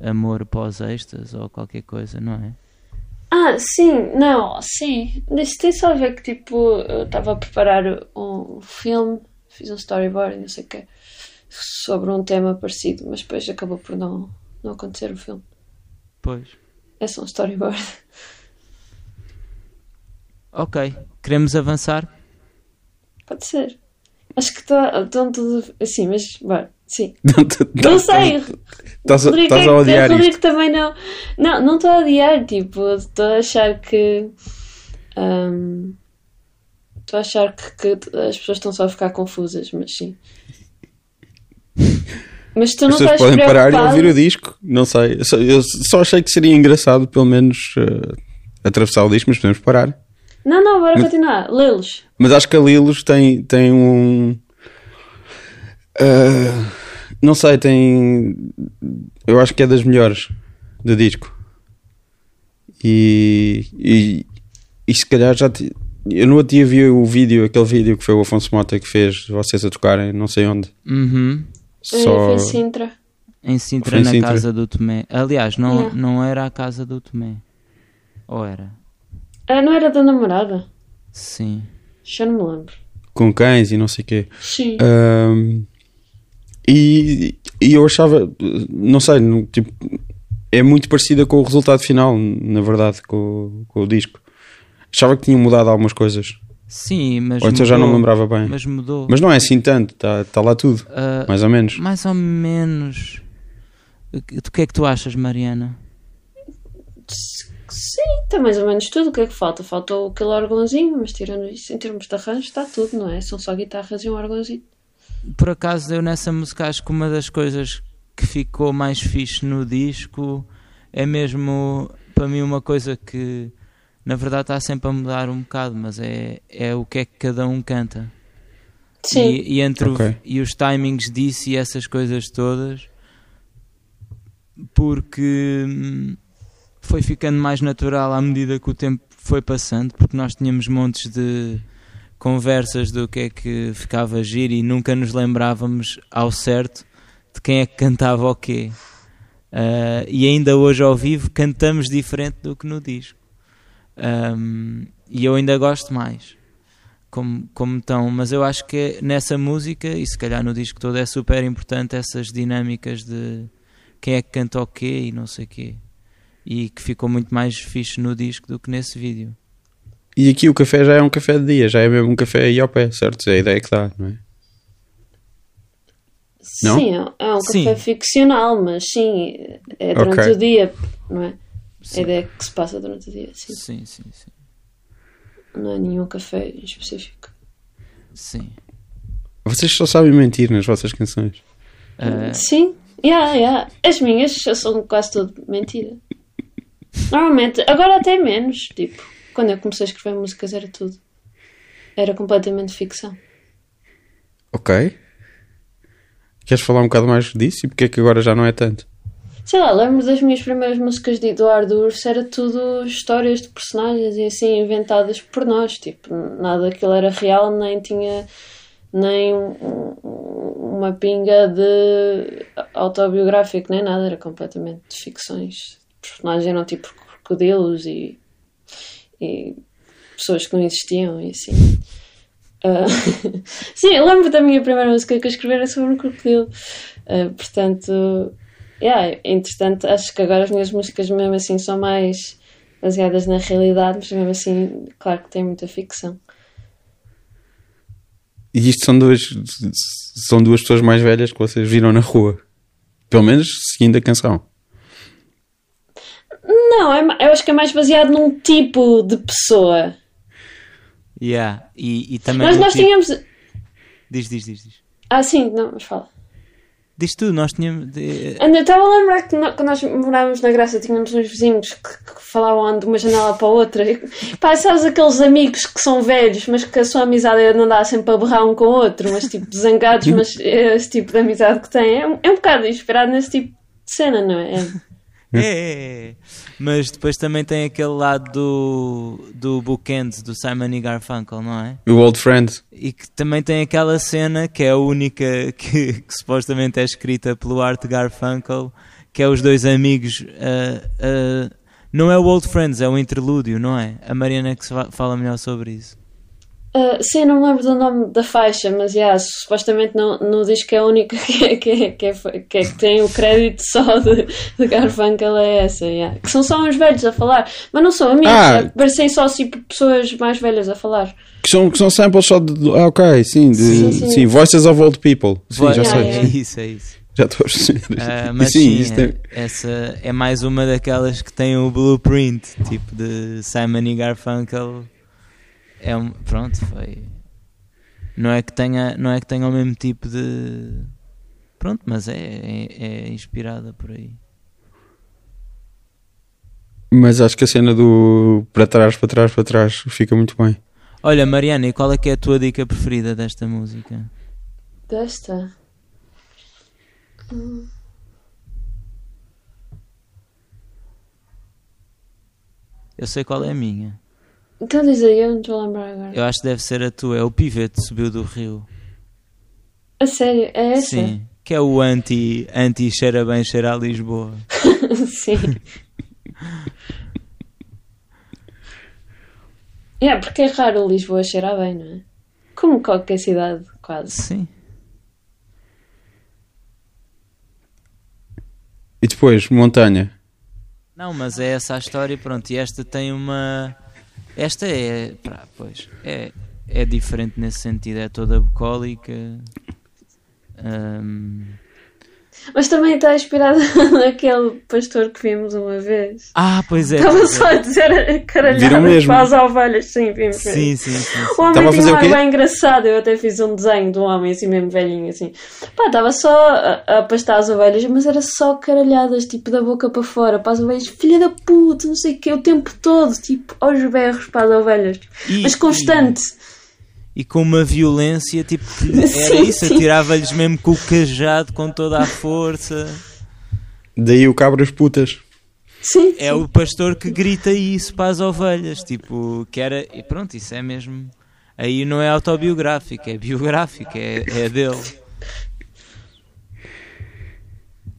amor pós-extas ou qualquer coisa, não é? Ah, sim, não, sim. Isso tem só a ver que, tipo, eu estava a preparar um filme, fiz um storyboard, não sei o quê, sobre um tema parecido, mas depois acabou por não, não acontecer o filme. Pois. É só um storyboard. Ok. Queremos avançar? Pode ser. Acho que está estão tudo assim, mas, bora, sim. (laughs) Não sei. Estás a, Rodrigo, é- odiar Rodrigo isto. também não. Não, não estou a odiar, tipo, estou a achar que. hum, Estou a achar que, que as pessoas estão só a ficar confusas, mas sim. Mas tu As não pessoas estás podem parar e preocupado. ouvir o disco. Não sei. Eu só, eu só achei que seria engraçado, pelo menos, eh, atravessar o disco, mas podemos parar. Não, não, bora continuar. Lê-los. Mas acho que a Lilos tem, tem um. ah, não sei, tem. Eu acho que é das melhores do disco. E. E, e se calhar já. ti- Eu no outro dia vi o vídeo, aquele vídeo que foi o Afonso Mota que fez vocês a tocarem, não sei onde. Uhum. É, Só. Foi Sintra. Em Sintra, Foi em na Sintra. casa do Tomé. Aliás, não, Yeah. não era a casa do Tomé. Ou era? Ah, não era da namorada? Sim. Já não me lembro. Com cães e não sei o quê. Sim. Ahm, e, e eu achava, não sei, tipo, é muito parecida com o resultado final, na verdade, com, com o disco. Achava que tinham mudado algumas coisas. Sim, mas. Ou então já não me mudou. lembrava bem. Mas mudou. Mas não é assim tanto, está tá lá tudo, Ah, mais ou menos. mais ou menos. O que o que é que tu achas, Mariana? Sim, está mais ou menos tudo. O que é que falta? Faltou aquele órgãozinho, mas tirando isso, em termos de arranjo, está tudo, não é? São só guitarras e um órgãozinho. Por acaso, eu nessa música acho que uma das coisas que ficou mais fixe no disco é mesmo, para mim, uma coisa que na verdade está sempre a mudar um bocado, mas é, é o que é que cada um canta. Sim. E, e entre o- Ok. e os timings disso e essas coisas todas, porque hum, foi ficando mais natural à medida que o tempo foi passando, porque nós tínhamos montes de conversas do que é que ficava giro e nunca nos lembrávamos ao certo de quem é que cantava o quê. Ah, e ainda hoje ao vivo cantamos diferente do que no disco. Ahm, e eu ainda gosto mais como, como estão, mas eu acho que nessa música, e se calhar no disco todo, é super importante essas dinâmicas de quem é que canta o quê e não sei o quê. E que ficou muito mais fixe no disco do que nesse vídeo. E aqui o café já é um café de dia, já é mesmo um café aí ao pé, certo? É a ideia que dá, não é? Não? Sim, é- um Sim. café ficcional, mas sim, é durante Ok. o dia, não é? Sim. A ideia é que se passa durante o dia, sim. Sim, sim, sim. Não é nenhum café em específico. sim. Vocês só sabem mentir nas vossas canções. Ah, Sim, yeah, yeah. as minhas são quase tudo mentira. Normalmente, agora até menos. Tipo, quando eu comecei a escrever músicas era tudo. Era completamente ficção. Ok. Queres falar um bocado mais disso e porque é que agora já não é tanto? Sei lá, lembro das minhas primeiras músicas de Eduardo Urso, era tudo histórias de personagens e assim inventadas por nós. Tipo, nada daquilo era real, nem tinha nem um- um- uma pinga de autobiográfico, nem nada, era completamente de ficções. Personagens eram tipo crocodilos e, e pessoas que não existiam e assim. Ah, (laughs) sim, lembro da minha primeira música que eu escrevi era sobre um crocodilo. Ah, portanto, yeah, entretanto, acho que agora as minhas músicas, mesmo assim, são mais baseadas na realidade, mas mesmo assim, claro que tem muita ficção. E isto são duas, são duas pessoas mais velhas que vocês viram na rua. Pelo menos seguindo a canção. Não, é eu acho que é mais baseado num tipo de pessoa. yeah. e, e também. Mas nós tipo- tínhamos. Diz, diz, diz, diz. Ah, sim, não, mas fala. Diz tu, nós tínhamos. de- Ainda estava a lembrar que no- quando nós morávamos na Graça tínhamos uns vizinhos que, que falavam de uma janela para a outra. E, pá, sabes aqueles amigos que são velhos, mas que a sua amizade é de andar sempre a berrar um com o outro, mas tipo zangados, mas é esse tipo de amizade que têm. É, um- é um bocado inspirado nesse tipo de cena, não é? É. É, é, é. Mas depois também tem aquele lado do, do Bookends, do Simon e Garfunkel, não é? O Old Friend. E que também tem aquela cena que é a única (laughs) que, que supostamente é escrita pelo Art Garfunkel, que é os dois amigos a, a Não é o Old Friends, é o interlúdio, não é? A Mariana é que fala melhor sobre isso. Ah, sim, não me lembro do nome da faixa, mas yeah, supostamente no, no disco é a única (laughs) que, que, que, é- que, é que tem o crédito só de, de Garfunkel é essa. yeah. Que são só uns velhos a falar, mas não são amigos, Ah. é, parecem só tipo, pessoas mais velhas a falar. Que são, que são samples só de. Ah, ok, sim, de, Sim, sim, sim. Voices of Old People. Sim, já Yeah, sei. é isso, é isso. Já estou a perceber. E mas sim, sim, é- é- essa é mais uma daquelas que tem o blueprint, tipo de Simon e Garfunkel. É um, pronto, foi. Não é que tenha, não é que tenha o mesmo tipo de. Pronto, mas é, é, é inspirada por aí. Mas acho que a cena do para trás, para trás, para trás fica muito bem. Olha, Mariana, e qual é que é a tua dica preferida desta música? Desta? Hum. Eu sei qual é a minha. Então diz aí, eu não estou a lembrar agora. Eu acho que deve ser a tua. É o Pivete subiu do rio. A sério, é essa? Sim. Que é o anti, anti cheira bem, cheira a Lisboa. (laughs) Sim. (laughs) é, porque é raro Lisboa cheirar bem, não é? Como qualquer cidade, quase. Sim. E depois, Montanha. Não, mas é essa a história, pronto. E esta tem uma. Esta é. Pá, pois. É, é diferente nesse sentido. É toda bucólica. Hum, Mas também está inspirada (laughs) naquele pastor que vimos uma vez. Ah, pois é. Estava pois só é. a dizer Viram caralhadas mesmo? para as ovelhas. Sim, vimos. Sim, sim, sim. sim. O homem tinha um ar bem engraçado. Eu até fiz um desenho de um homem assim mesmo velhinho assim. Pá, estava só a, a pastar as ovelhas, mas era só caralhadas, tipo da boca para fora, para as ovelhas, filha da puta, não sei o quê, o tempo todo, tipo, aos berros para as ovelhas. E- mas constante. E com uma violência, tipo, (laughs) era isso, atirava-lhes mesmo com o cajado com toda a força. Daí o Cabras Putas. Sim, É o pastor que grita isso para as ovelhas, tipo, que era. E pronto, isso é mesmo. Aí não é autobiográfico, é biográfico, é, é dele.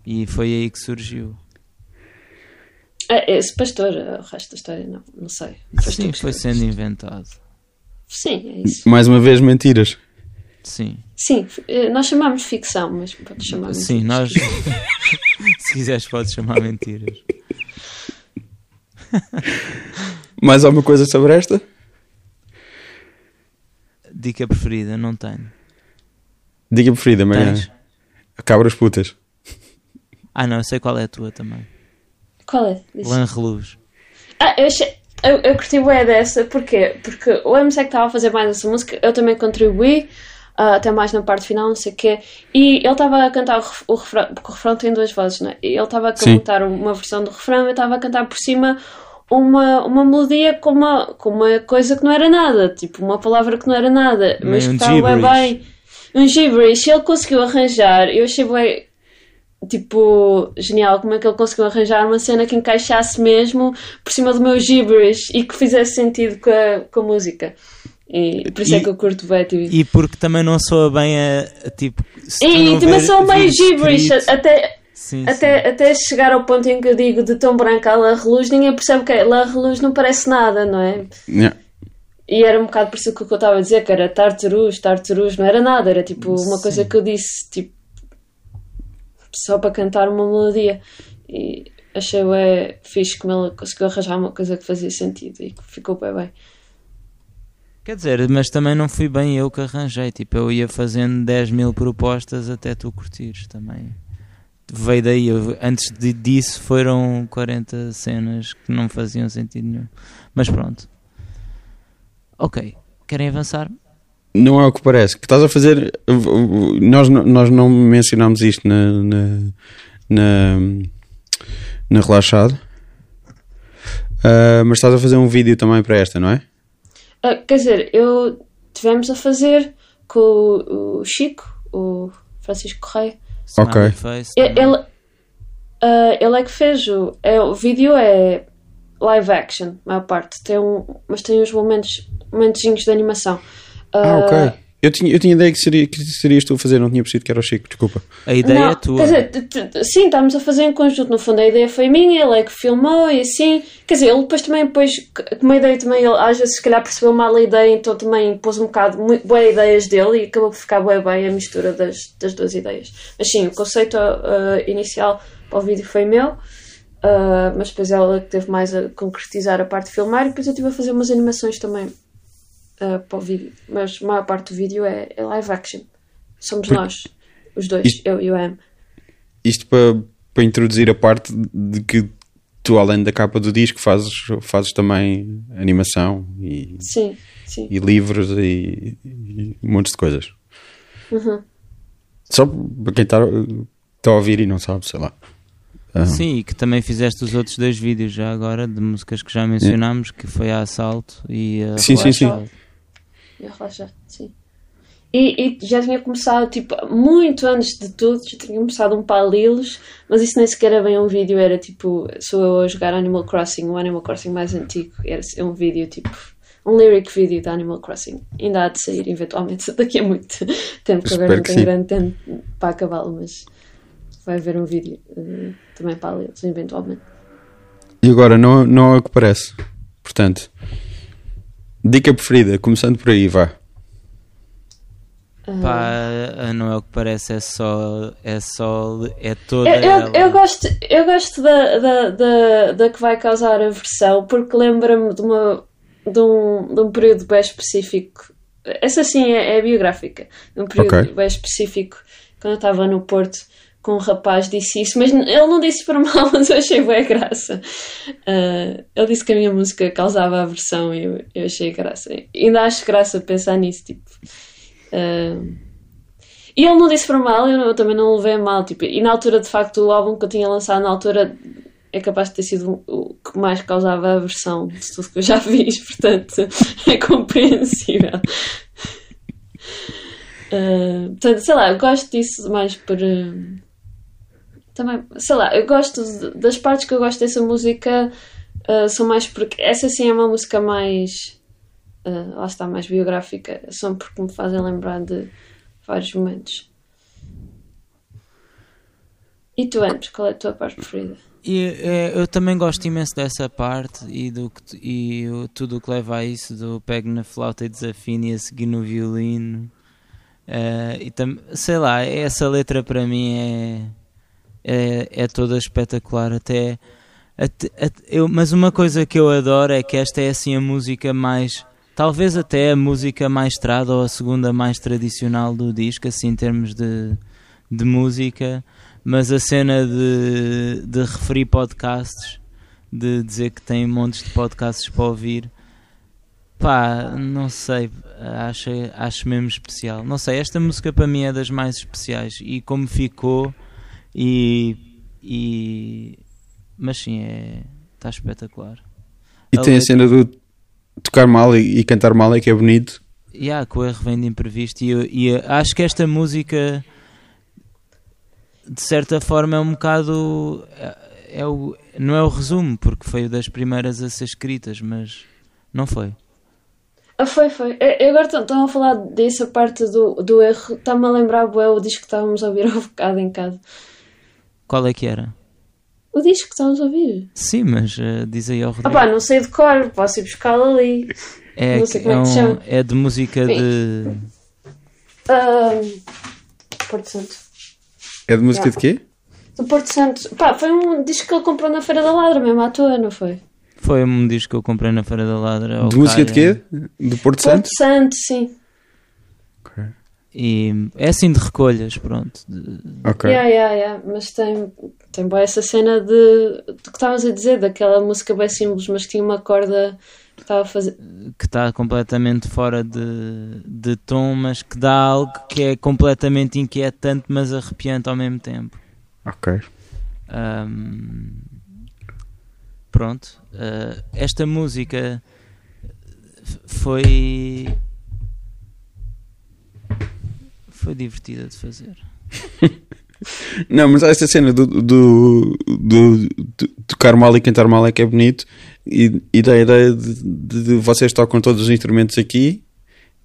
E foi aí que surgiu. É, esse pastor, o resto da história não, não sei. Sim, foi sendo inventado. Sim, é isso. Mais uma vez, mentiras. Sim. Sim, eh, nós chamamos ficção, mas podes chamar Sim, mentiras. nós. (laughs) Se quiseres, podes chamar mentiras. Mais alguma coisa sobre esta? Dica preferida, não tenho. Dica preferida, Mariana. Tens? Cabras Putas. Ah, não, eu sei qual é a tua também. Qual é? Lan Reluz. Ah, eu, achei, eu, eu curti bué dessa, porquê? Porque o MC que estava a fazer mais essa música, eu também contribuí, ah, até mais na parte final, não sei o quê, e ele estava a cantar o, o refrão, porque o refrão tem duas vozes, né? E ele estava a Sim. cantar uma versão do refrão, eu estava a cantar por cima uma, uma melodia com uma, com uma coisa que não era nada, tipo uma palavra que não era nada, mas que estava bem bem. Um gibberish, ele conseguiu arranjar, eu achei bem tipo, genial como é que ele conseguiu arranjar uma cena que encaixasse mesmo por cima do meu gibberish e que fizesse sentido com a, com a música. E por isso é E- que eu curto bem. Tipo. E porque também não soa bem a, a, tipo. E, também sou meio gibberish, até, Sim, até, até chegar ao ponto em que eu digo de tão branca a La Reluz, ninguém percebe que é. La Reluz não parece nada, não é? Yeah. E era um bocado parecido com o que eu estava a dizer, que era tartarus, tartarus, não era nada, era tipo uma Sim. coisa que eu disse, tipo, só para cantar uma melodia. E achei é fixe como ela conseguiu arranjar uma coisa que fazia sentido e que ficou bem bem. Quer dizer, mas também não fui bem eu que arranjei. Tipo, eu ia fazendo 10 mil propostas até tu curtires também. Veio daí. eu- antes de- disso foram 40 cenas que não faziam sentido nenhum. Mas pronto. Ok. Querem avançar? Não é o que parece. Que estás a fazer. Nós, não- nós não mencionámos isto na. na, na, na relaxado. Ah, mas estás a fazer um vídeo também para esta, não é? Ah, quer dizer, eu tivemos a fazer com o, o Chico, o Francisco Correia. Ok. Ele, também. ele, ele é que fez o, é, o vídeo é live action, a maior parte, tem um, mas tem uns momentos, momentozinhos de animação. Ah, ok. Eu tinha, eu tinha ideia que, seria, que serias tu a fazer, não tinha percebido que era o Chico, desculpa. A ideia Não, é tua. Quer dizer, sim, estávamos a fazer em conjunto. No fundo, a ideia foi minha, ele é que filmou e assim. Quer dizer, ele depois também, depois, como a ideia também, ele às vezes se calhar percebeu mal a ideia, então também pôs um bocado boas ideias dele e acabou por ficar bem bem a mistura das, das duas ideias. Mas sim, o conceito ah, inicial para o vídeo foi meu, ah, mas depois ela que teve mais a concretizar a parte de filmar e depois eu estive a fazer umas animações também ah, para o vídeo. Mas a maior parte do vídeo é, é live action. Somos Porque- nós, os dois, Isto- eu e o Am. Isto para, para introduzir a parte de que tu, além da capa do disco, fazes, fazes também animação e, Sim, sim. e livros e, e um monte de coisas. Uhum. Só para quem está está a ouvir e não sabe, sei lá. Ah, Sim, e que também fizeste os outros dois vídeos já agora, de músicas que já mencionámos, que foi a Assalto e a Sim, sim, sim. E a relaxar, sim. E, e já tinha começado, tipo, muito antes de tudo, já tinha começado um Palilos, mas isso nem sequer era bem um vídeo, era tipo, sou eu a jogar Animal Crossing, o Animal Crossing mais antigo, era é um vídeo tipo, um lyric vídeo de Animal Crossing. Ainda há de sair eventualmente (laughs) daqui a muito tempo, que agora não tenho grande tempo para acabá-lo, mas vai haver um vídeo eh, também Palilos, eventualmente. E agora, não, não é o que parece. Portanto, dica preferida, começando por aí, vá. Pá, a- não é o que parece, é só. É só. É toda. Eu, eu, ela. eu gosto, eu gosto da, da, da, da que vai causar a versão porque lembra-me de, uma, de, um, de um período bem específico. Essa sim é, é biográfica. De um período Ok. bem específico, quando eu estava no Porto, com um rapaz disse isso, mas ele não disse para mal, (laughs) mas eu achei boa graça. Ah, ele disse que a minha música causava aversão e eu, eu achei graça. Ainda acho graça pensar nisso, tipo. ah, e ele não disse para mal, eu, eu também não levei a mal. Tipo, e na altura, de facto, o álbum que eu tinha lançado na altura é capaz de ter sido o que mais causava aversão de tudo que eu já (laughs) fiz, portanto é compreensível. Ah, portanto, sei lá, eu gosto disso mais por. ah, também, sei lá, eu gosto de- das partes que eu gosto dessa música ah, são mais porque essa sim é uma música mais. ah, lá está, mais biográfica, são porque me fazem lembrar de vários momentos. E tu, Antes, qual é a tua parte preferida? E, é, eu também gosto imenso dessa parte e, do, e tudo o que leva a isso, do pego na flauta e desafine e a seguir no violino. Eh, e tam, sei lá, essa letra para mim é, é, é toda espetacular. Até, até- até- eu, mas uma coisa que eu adoro é que esta é assim a música mais. Talvez até a música mais trada ou a segunda mais tradicional do disco, assim em termos de, de música mas a cena de, de referir podcasts, de dizer que tem montes de podcasts para ouvir, pá, não sei, acho, acho mesmo especial. Não sei, esta música para mim é das mais especiais e como ficou, e. e mas sim, é, está espetacular. E A tem a letra- cena do tocar mal e, e cantar mal é que é bonito. E yeah, que o erro vem de imprevisto. E, e acho que esta música, de certa forma, é um bocado. É, é o, não é o resumo, porque foi das primeiras a ser escritas, mas não foi. Ah, foi, foi. Eu, eu agora estão a falar dessa parte do, do erro. Está-me a lembrar bué, o disco que estávamos a ouvir ao bocado em casa. Qual é que era? O disco que estávamos a ouvir. Sim, mas eh, diz aí ao Ah Rodrigo. pá, não sei de cor, posso ir buscá-lo ali. é, não sei que- como é é, que se um- chama. é de música de. Ahm, Porto Santo. É de música de quê? Do Porto Santo. Pá, foi um disco que ele comprou na Feira da Ladra, mesmo à toa, não foi? Foi um disco que eu comprei na Feira da Ladra. ao De música de quê? Do Porto Santo? Porto Santo, sim. E é assim de recolhas, pronto. de- Ok. Yeah, yeah, yeah. Mas tem, tem boa essa cena de, do que estavas a dizer, daquela música bem simples, mas que tinha uma corda que estava a fazer. que está completamente fora de, de tom, mas que dá algo que é completamente inquietante, mas arrepiante ao mesmo tempo. Ok. Ahm, pronto, ah, esta música foi foi divertida de fazer. (laughs) Não, mas esta cena do, do, do- de tocar mal e cantar mal é que é bonito. E, e da ideia de, de- de vocês tocam todos os instrumentos aqui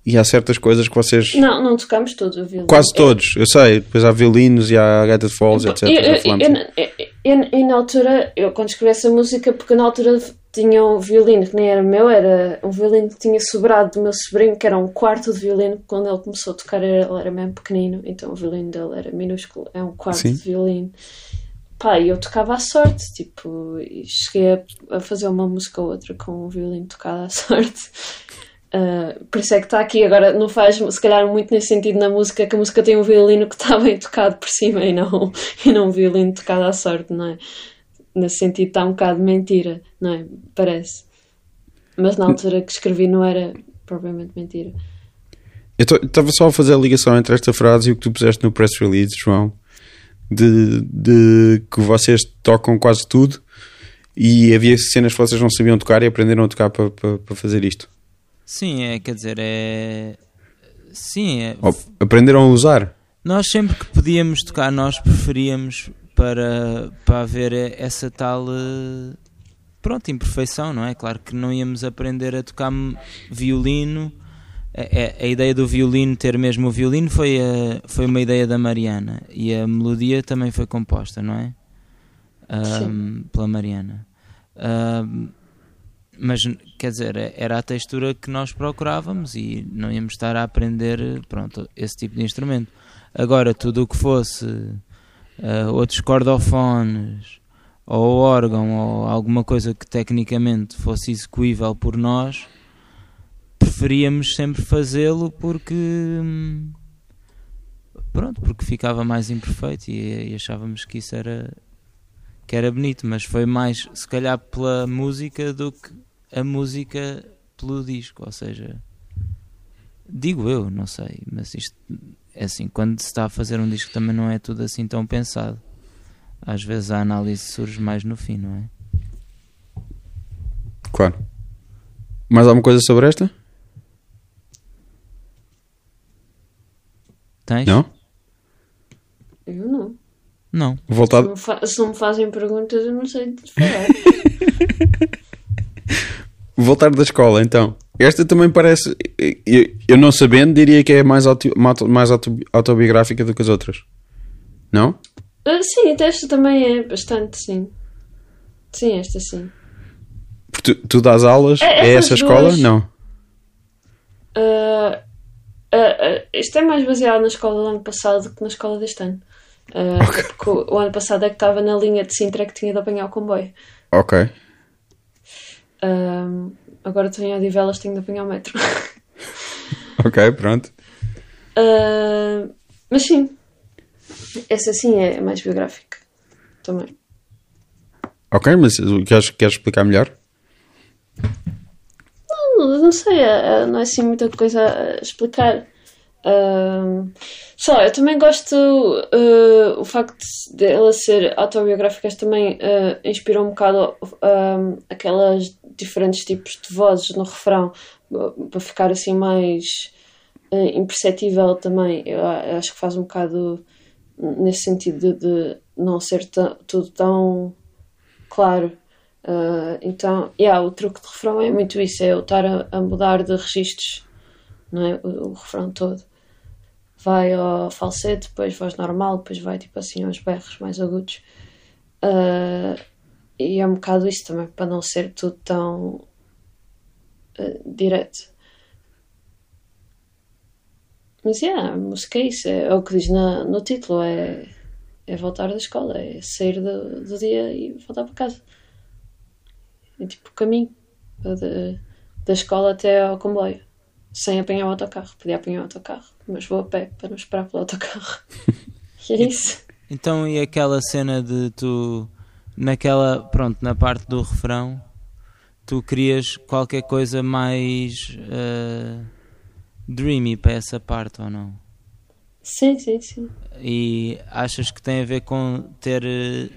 e há certas coisas que vocês. Não, não tocámos todos o violino. Quase todos, eu sei. Depois há violinos e há Gated Falls, etc. Eu- eu- eu- eu, na altura, eu quando escrevi essa música, porque na altura tinha um violino que nem era meu, era um violino que tinha sobrado do meu sobrinho, que era um quarto de violino. Quando ele começou a tocar, era- ele era mesmo pequenino, então o violino dele era minúsculo, é um quarto Sim. de violino. Pá, e eu tocava à sorte, tipo, e cheguei a, fazer uma música ou outra com um violino tocado à (laughs) sorte. Ah, por isso é que está aqui. Agora não faz, se calhar, muito nesse sentido na música, que a música tem um violino que está bem tocado por cima e não, (laughs) e não um violino tocado à sorte, não é? Nesse sentido está um bocado de mentira, não é? Parece. Mas na altura que escrevi não era propriamente mentira. Eu estava só a fazer a ligação entre esta frase e o que tu puseste no press release, João, de, de que vocês tocam quase tudo e havia cenas que vocês não sabiam tocar e aprenderam a tocar para para- para fazer isto. Sim, é, quer dizer, é. Sim, é. Ou aprenderam a usar. Nós sempre que podíamos tocar, nós preferíamos para, para haver essa tal. eh, Pronto, imperfeição, não é? Claro que não íamos aprender a tocar violino. A, a- a ideia do violino, ter mesmo o violino, foi, a- foi uma ideia da Mariana. E a melodia também foi composta, não é? Ahm, pela Mariana. Ahm, mas quer dizer, era a textura que nós procurávamos e não íamos estar a aprender pronto, esse tipo de instrumento. Agora, tudo o que fosse ah, outros cordofones ou órgão ou alguma coisa que tecnicamente fosse execuível por nós, preferíamos sempre fazê-lo porque hum, pronto, porque ficava mais imperfeito e, e achávamos que isso era que era bonito, mas foi mais se calhar pela música do que a música pelo disco, ou seja, digo eu, não sei, mas isto é assim, quando se está a fazer um disco também não é tudo assim tão pensado. Às vezes a análise surge mais no fim, não é? Claro. Mais alguma coisa sobre esta? Tens? Não? Eu não. Não. Se Voltado. não, se não me fazem perguntas, eu não sei de falar. (laughs) Voltar da escola, então. Esta também parece. Eu, eu não sabendo, diria que é mais, auto- mais auto- autobiográfica do que as outras. Não? Ah, sim, esta também é bastante, sim. Sim, esta sim. Tu, tu dás aulas? É, É, essa escola? duas- Não. Ah, ah, ah, isto é mais baseado na escola do ano passado do que na escola deste ano. Ah, Porque o, o ano passado é que estava na linha de Sintra que tinha de apanhar o comboio. Ok. Ah, agora estou em Odivelas, tenho de apanhar o metro. (laughs) Ok, pronto. Ah, mas sim, essa sim é mais biográfica também. Ok, mas queres, queres explicar melhor? Não, não sei, é- é- não é assim muita coisa a explicar. Só, eu também gosto ah, o facto de ela ser autobiográfica também ah, inspirou um bocado aquelas diferentes tipos de vozes no refrão para ficar assim mais ah, imperceptível também. Eu, acho que faz um bocado nesse sentido de, de não ser tudo tão claro. Uh, então, yeah, o truque de refrão é muito isso, é eu estar a, a mudar de registros, não é? O, o refrão todo. Vai ao falsete, depois voz normal, depois vai tipo assim aos berros mais agudos. Uh, e é um bocado isso também, para não ser tudo tão uh, direto. Mas yeah, a música é isso, é, é o que diz na, no título, é, é voltar da escola, é sair do, do dia e voltar para casa. É tipo o caminho de- da escola até ao comboio, sem apanhar o autocarro. Podia apanhar o autocarro, mas vou a pé para não esperar pelo autocarro. E (laughs) é isso. Então, e aquela cena de tu, naquela, pronto, na parte do refrão, tu querias qualquer coisa mais eh, dreamy para essa parte ou não? Sim, sim, sim. E achas que tem a ver com ter, eh,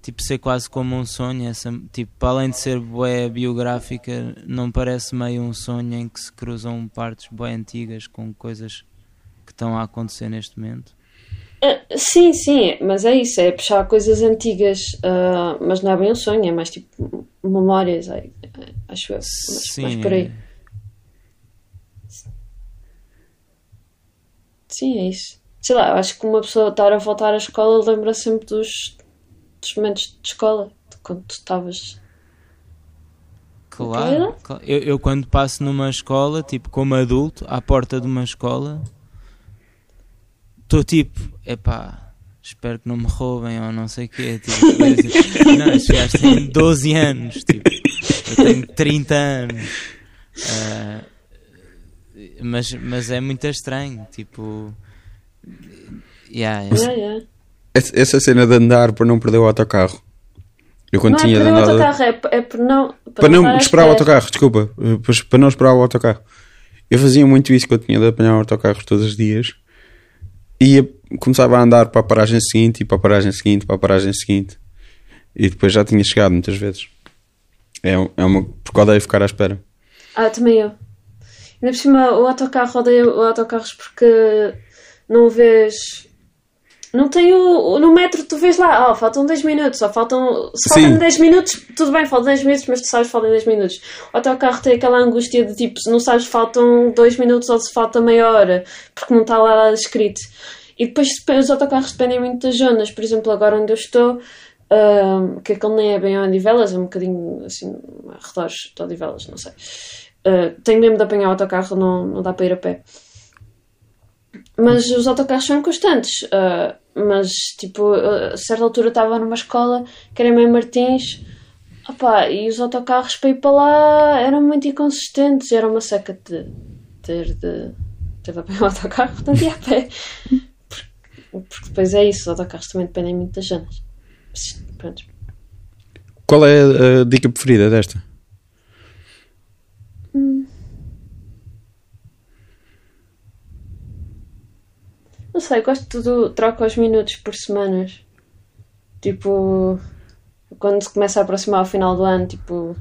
tipo, ser quase como um sonho? Essa, tipo, para além de ser bué biográfica, não parece meio um sonho em que se cruzam partes bué antigas com coisas que estão a acontecer neste momento? Ah, sim, sim, mas é isso, é puxar coisas antigas, ah, mas não é bem um sonho, é mais tipo memórias, é- é- acho eu. Mas, mais por aí. Sim, é isso. Sei lá, acho que uma pessoa estar a voltar à escola lembra sempre dos, dos momentos de escola, de quando tu estavas. Claro, claro. Eu, eu quando passo numa escola, tipo, como adulto, à porta de uma escola, estou tipo, epá, espero que não me roubem ou não sei o quê. Tipo, (laughs) não, estes gajos têm 12 anos, tipo, eu tenho 30 anos. Uh, mas, mas é muito estranho, tipo. Yeah, yeah. Essa cena de andar para não perder o autocarro. Eu quando Não é tinha de perder o andar. autocarro, é, é por não. Para não estar à esperar o autocarro, desculpa. eh, Para não esperar o autocarro. Eu fazia muito isso quando tinha de apanhar o autocarro todos os dias. Ia, começava a andar para a paragem seguinte e para a paragem seguinte, para a paragem seguinte. E depois já tinha chegado muitas vezes. É, é uma. Porque odeio ficar à espera. Ah, também eu. Ainda por cima, o autocarro, odeio autocarros porque não vês. Não tem o. No metro, tu vês lá, oh, faltam 10 minutos, ou faltam. Se Sim. faltam 10 minutos, tudo bem, faltam 10 minutos, mas tu sabes que faltam 10 minutos. O autocarro tem aquela angústia de tipo, se não sabes se faltam 2 minutos ou se falta meia hora, porque não está lá escrito. E depois dep- os autocarros dependem muito das zonas, por exemplo, agora onde eu estou. ahm, que aquele nem é bem Odivelas, é um bocadinho assim, arredores de Odivelas, não sei. Uh, tenho mesmo de apanhar o autocarro, não, não dá para ir a pé. Mas os autocarros são constantes. uh, mas, tipo, a certa altura estava numa escola que era em Martins. Opá, e os autocarros para ir para lá eram muito inconsistentes. Era uma seca de ter de, ter de apanhar o autocarro, portanto ia a pé. (laughs) Porque, porque depois é isso, os autocarros também dependem muito das zonas. Pronto. Qual é a, a dica preferida desta? Não sei, gosto do troco aos minutos por semanas. Tipo, quando se começa a aproximar ao final do ano, tipo,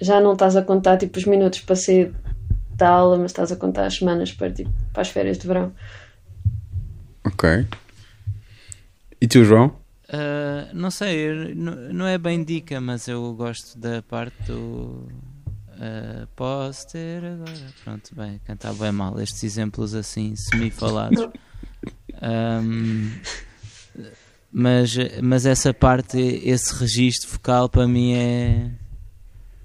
já não estás a contar tipo os minutos para sair da aula, mas estás a contar as semanas para, tipo, para as férias de verão. Ok. E tu, João? Ah, não sei, não, não é bem dica, mas eu gosto da parte do. Ah, posso ter agora. Pronto, bem, cantar bem mal estes exemplos assim, semi-falados. (laughs) Ahm, mas, mas essa parte, esse registro focal para mim é.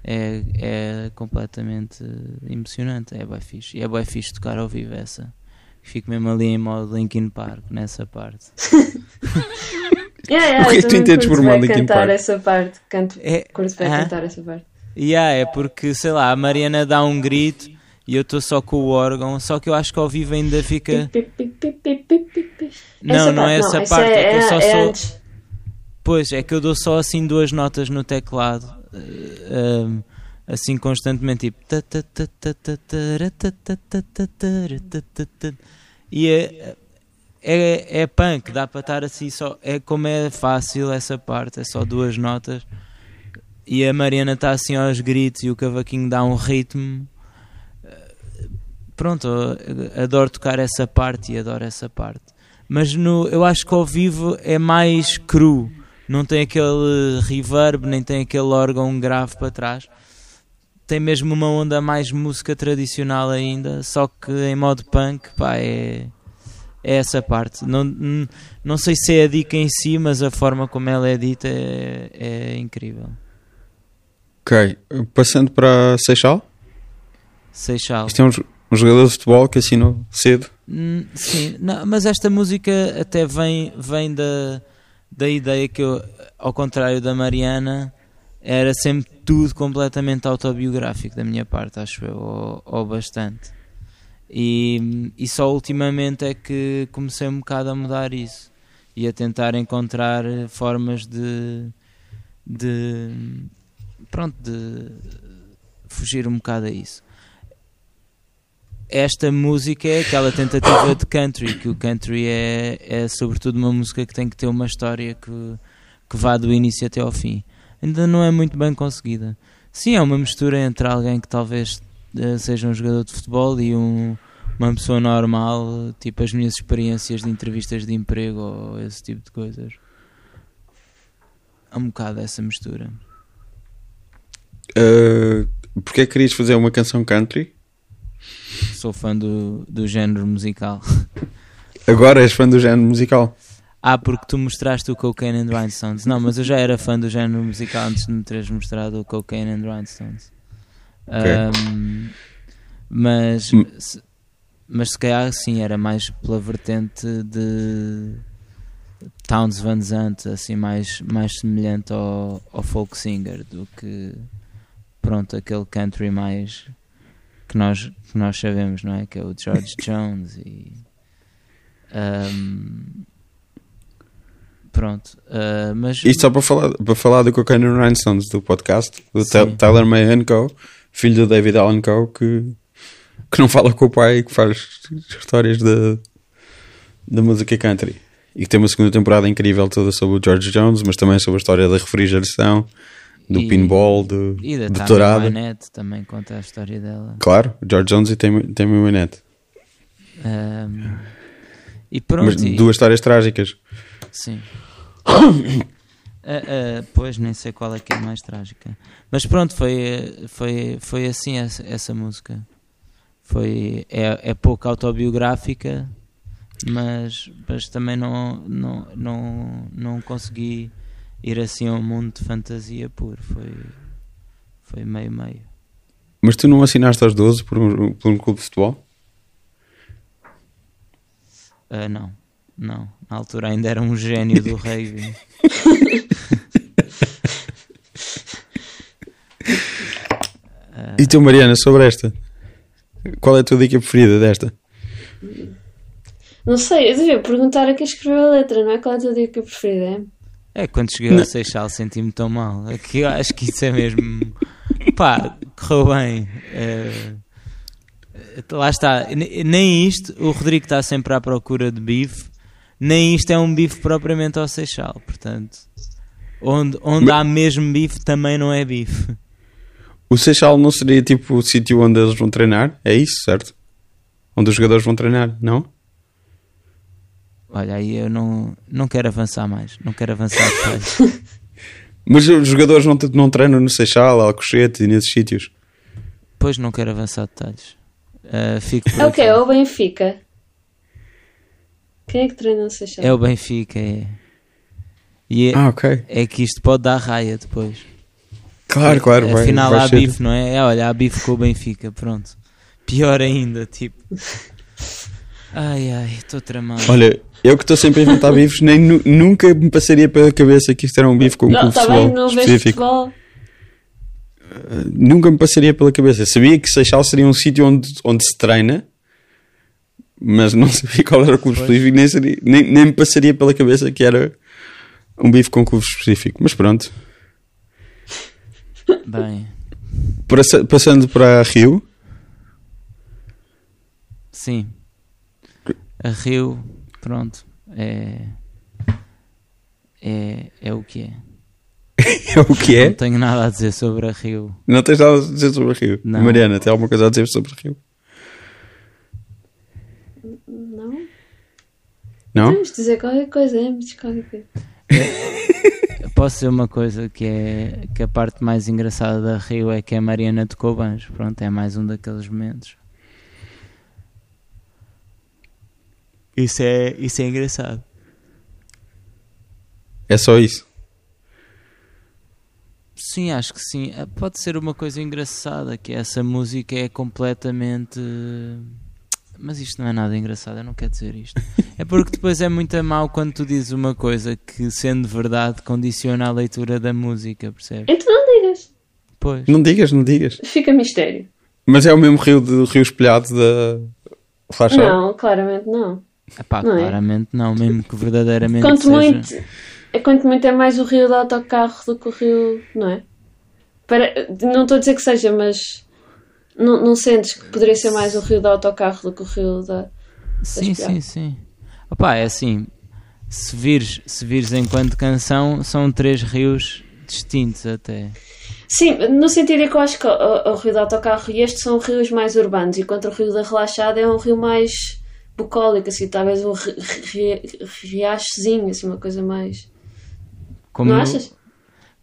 É, é completamente emocionante, é bem fixe. E é bem fixe tocar ao vivo essa. Fico mesmo ali em modo Linkin Park nessa parte. Yeah, yeah, O que é eu que tu entendes por bem Linkin cantar Park? essa parte. Canto, É, curto bem hã? cantar essa parte. Yeah, é porque, sei lá, a Mariana dá um grito e eu estou só com o órgão, só que eu acho que ao vivo ainda fica. Não, Essa não é essa parte, é que eu só é sou- antes. Pois, é que eu dou só assim duas notas no teclado, eh, um, assim constantemente, tipo. E é, é, é punk, dá para estar assim só. É como é fácil essa parte, é só duas notas. E a Mariana está assim aos gritos e o cavaquinho dá um ritmo. Eh, Pronto, eu adoro tocar essa parte e adoro essa parte. Mas no, eu acho que ao vivo é mais cru. Não tem aquele reverb, nem tem aquele órgão grave para trás. Tem mesmo uma onda mais música tradicional ainda, só que em modo punk, pá, é, é essa parte. Não, não sei se é a dica em si, mas a forma como ela é dita é, é incrível. Ok. Passando para Seixal. Seixal. Isto é um, um jogador de futebol que assinou cedo. Hum, Sim, não, mas esta música até vem, vem da, da ideia que eu, ao contrário da Mariana, era sempre tudo completamente autobiográfico da minha parte, acho eu, ou, ou bastante. E, e só ultimamente é que comecei um bocado a mudar isso e a tentar encontrar formas de, de pronto, de fugir um bocado a isso esta música é aquela tentativa de country, que o country é, é sobretudo uma música que tem que ter uma história que, que vá do início até ao fim. Ainda não é muito bem conseguida. Sim, é uma mistura entre alguém que talvez eh, seja um jogador de futebol e um, uma pessoa normal, tipo as minhas experiências de entrevistas de emprego ou esse tipo de coisas. É um bocado essa mistura. Uh, Porquê é que querias fazer uma canção country? Sou fã do, do género musical. (laughs) Agora és fã do género musical. Ah, porque tu mostraste o Cocaine and Rhinestones. Não, mas eu já era fã do género musical antes de me teres mostrado o Cocaine and Rhinestones. Um, mas, Hum. se, mas se calhar sim, era mais pela vertente de Towns Van Zandt, assim, mais, mais semelhante ao, ao folk singer do que pronto, aquele country mais que nós, que nós sabemos, não é? Que é o George (laughs) Jones e um, pronto, uh, mas Isto só para falar, para falar do Cocaine Rhinestones do podcast, do Sim. Tyler May Co., filho do David Allen Co., que, que não fala com o pai e que faz histórias da, da música country. E que tem uma segunda temporada incrível toda sobre o George Jones, mas também sobre a história da refrigeração, do E- pinball, do, E da do. Wynette também conta a história dela. Claro, George Jones e Tammy Wynette. Um, e pronto, Mas e- duas histórias trágicas. sim. (coughs) Ah, ah, pois nem sei qual é que é mais trágica. Mas pronto, foi, foi, foi assim essa, essa música. Foi, é, é pouco autobiográfica, mas, mas também não, não, não, não consegui ir assim a um mundo de fantasia puro. Foi, foi meio meio. Mas tu não assinaste aos 12 por um, por um clube de futebol? Ah, não, não. Na altura ainda era um gênio do (laughs) rugby. E tu, Mariana, sobre esta? Qual é a tua dica preferida desta? Não sei, eu devia perguntar a quem escreveu a letra, não é? Qual é a tua dica preferida? É? É, quando cheguei ao Seixal senti-me tão mal. Aqui eu acho que isso é mesmo. (laughs) Pá, correu bem. Eh, lá está. Ne- Nem isto, o Rodrigo está sempre à procura de bife. Nem isto é um bife propriamente ao Seixal. Portanto, onde, onde há mesmo bife também não é bife. O Seixal não seria tipo o sítio onde eles vão treinar? É isso, certo? Onde os jogadores vão treinar, não? Olha, aí eu não, não quero avançar mais. Não quero avançar (laughs) detalhes. Mas os jogadores não, não treinam no Seixal, Alcochete e nesses sítios. Pois não quero avançar detalhes. Eh, fico por É o aqui. É o Benfica. Quem é que treina no Seixal? É o Benfica, é. E é, Ah, ok. é que isto pode dar raia depois. Claro, claro. Vai, Afinal vai há ser. bife, não é? é? Olha, há bife com o Benfica, pronto. Pior ainda, tipo. (laughs) Ai ai, estou tramado. Olha, eu que estou sempre a inventar (laughs) bifes, nem nu- nunca me passaria pela cabeça que isto era um bife com um Não, está bem, futebol não específico. futebol. Nunca me passaria pela cabeça. Sabia que Seixal seria um sítio onde, onde se treina, mas não (laughs) sabia qual era o clube Pois. específico, nem, seria- nem, nem me passaria pela cabeça que era um bife com um clube específico. Mas pronto. Bem, Passa- Passando para Rio, sim. A Rio, pronto. É. É, é o que é. (laughs) é o que Não é? tenho nada a dizer sobre a Rio. Não tens nada a dizer sobre Rio. Não. Mariana, tem alguma coisa a dizer sobre Rio? Não? Não? Vamos dizer qualquer coisa, é? Qualquer coisa. Posso dizer uma coisa que é que a parte mais engraçada da Rio é que a Mariana tocou banjo. Pronto, é mais um daqueles momentos. Isso é, isso é engraçado. É só isso. Sim, acho que sim. Ah, Pode ser uma coisa engraçada, que essa música é completamente. Mas isto não é nada engraçado, eu não quero dizer isto. (laughs) É porque depois é muito mal quando tu dizes uma coisa que, sendo verdade, condiciona a leitura da música, percebes? Então não digas. Pois. Não digas, não digas. Fica mistério. Mas é o mesmo rio do Rio Espelhado da? Não, claramente não. Epá, Não é? claramente não, mesmo que verdadeiramente Quanto seja... muito, é quanto muito é mais o rio do autocarro do que o rio, não é? Para, não estou a dizer que seja, mas não, não sentes que poderia ser mais o rio do autocarro do que o rio da. Sim, sim, sim. Opá, é assim, se vires, se vires enquanto canção, são três rios distintos até. Sim, no sentido é que eu acho que o, o- o rio do autocarro e este são rios mais urbanos, enquanto o rio da relaxada é um rio mais bucólico, assim, talvez um ri- riachozinho, assim, uma coisa mais. Como Não achas?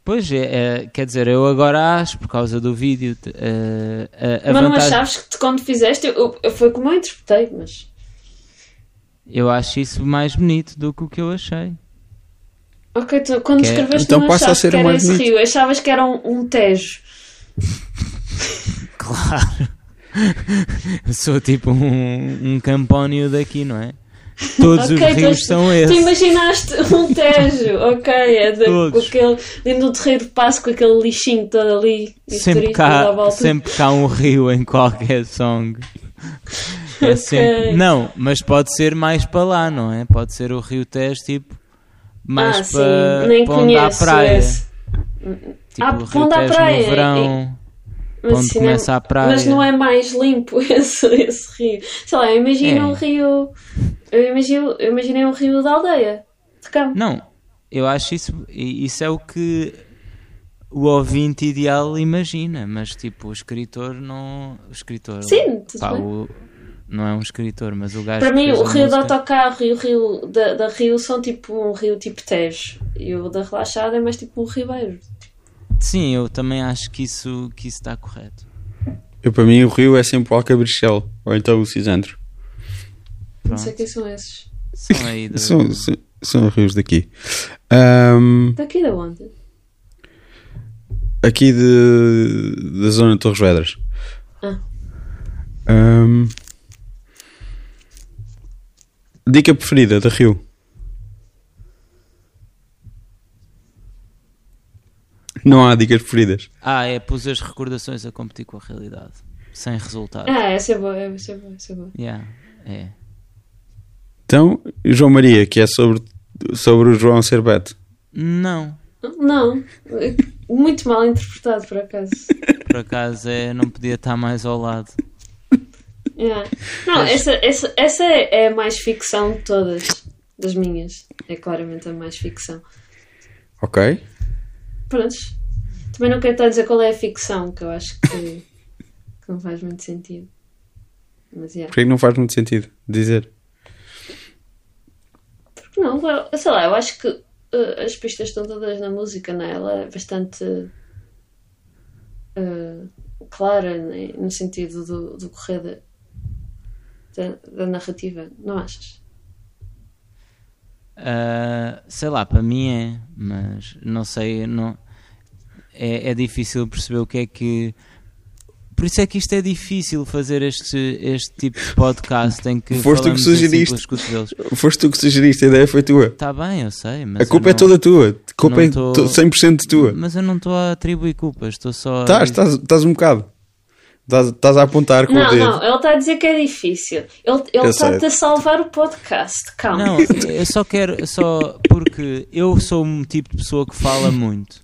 Pois, é, é, quer dizer, eu agora acho, por causa do vídeo, eh, a, a mas não vantagem... achaves que tu, quando fizeste, eu, eu- foi como eu interpretei, mas. Eu acho isso mais bonito do que o que eu achei. Ok, tu, quando Que é- escreveste então não passa a ser que era mais esse bonito. rio, achavas que era um, um tejo. (laughs) Claro. (laughs) Sou tipo um, um campónio daqui, não é? Todos Ok, os tu- rios são Tu esses. imaginaste um (laughs) tejo, ok, é de, com aquele, dentro do terreiro de passo com aquele lixinho todo ali. Sempre cá, sempre cá um rio em qualquer song. É sempre... Não, mas pode ser mais para lá, não é? Pode ser o Rio Tejo, tipo, mais ah, sim, para, nem para onde há praia. esse. Tipo, Ah, o Rio Tejo praia, no verão, Mas, onde assim, começa a praia. mas não é mais limpo (laughs) esse, esse rio. Sei lá, eu imagino É. um rio. Eu, imagino, eu imaginei um rio da aldeia, de campo. Não, eu acho isso, isso é o que o ouvinte ideal imagina, mas tipo, o escritor não. O escritor. Sim, tudo pá, bem. o- não é um escritor, mas o gajo. Para mim, o rio música- autocarro e o rio da, da Rio são tipo um rio tipo Tejo. E o da Relaxada é mais tipo um ribeiro. Sim, eu também acho que isso, que isso está correto. Eu, para mim, o rio é sempre o Alcabrichel, ou então o Cisandro. Não sei Pronto. quem são esses. São aí (laughs) do... São, são, são rios daqui. Ahm, Daqui da onde? aqui de, da zona de Torres Vedras. Ah. Ahm, dica preferida da Rio? Não há dicas preferidas. Ah, é, pus as recordações a competir com a realidade. Sem resultado. Ah, essa é boa, essa é boa, essa é boa. Yeah, é. Então, João Maria, que é sobre, sobre o João ser Beto. Não, Não, muito mal interpretado por acaso. (laughs) por acaso é, não podia estar mais ao lado. Yeah. Não, essa, essa, essa é é a mais ficção de todas, das minhas. É claramente a mais ficção. Ok? Prontos. Também não quero estar a dizer qual é a ficção, que eu acho que, que não faz muito sentido. Mas yeah. Porque não faz muito sentido dizer. Porque não, sei lá, eu acho que uh, as pistas estão todas na música, né? Ela é bastante uh, clara né? no sentido do, do correr da, da, da narrativa, não achas? Ah, sei lá, para mim é, mas não sei, não, é, é difícil perceber o que é que. Por isso é que isto é difícil fazer este, este tipo de podcast em que Foste tu que sugeriste. assim. Foste tu que sugeriste, a ideia foi tua. Está bem, eu sei, mas A culpa é não- toda tua. A culpa não é tô- to- 100% tua. Mas eu não estou a atribuir culpas, estou só Estás, estás, estás um bocado. Estás, estás a apontar com o Não, dedo. não, ele está a dizer que é difícil. Ele, ele Eu está sei. a salvar o podcast. Calma. Não, eu só quero, só porque eu sou um tipo de pessoa que fala muito,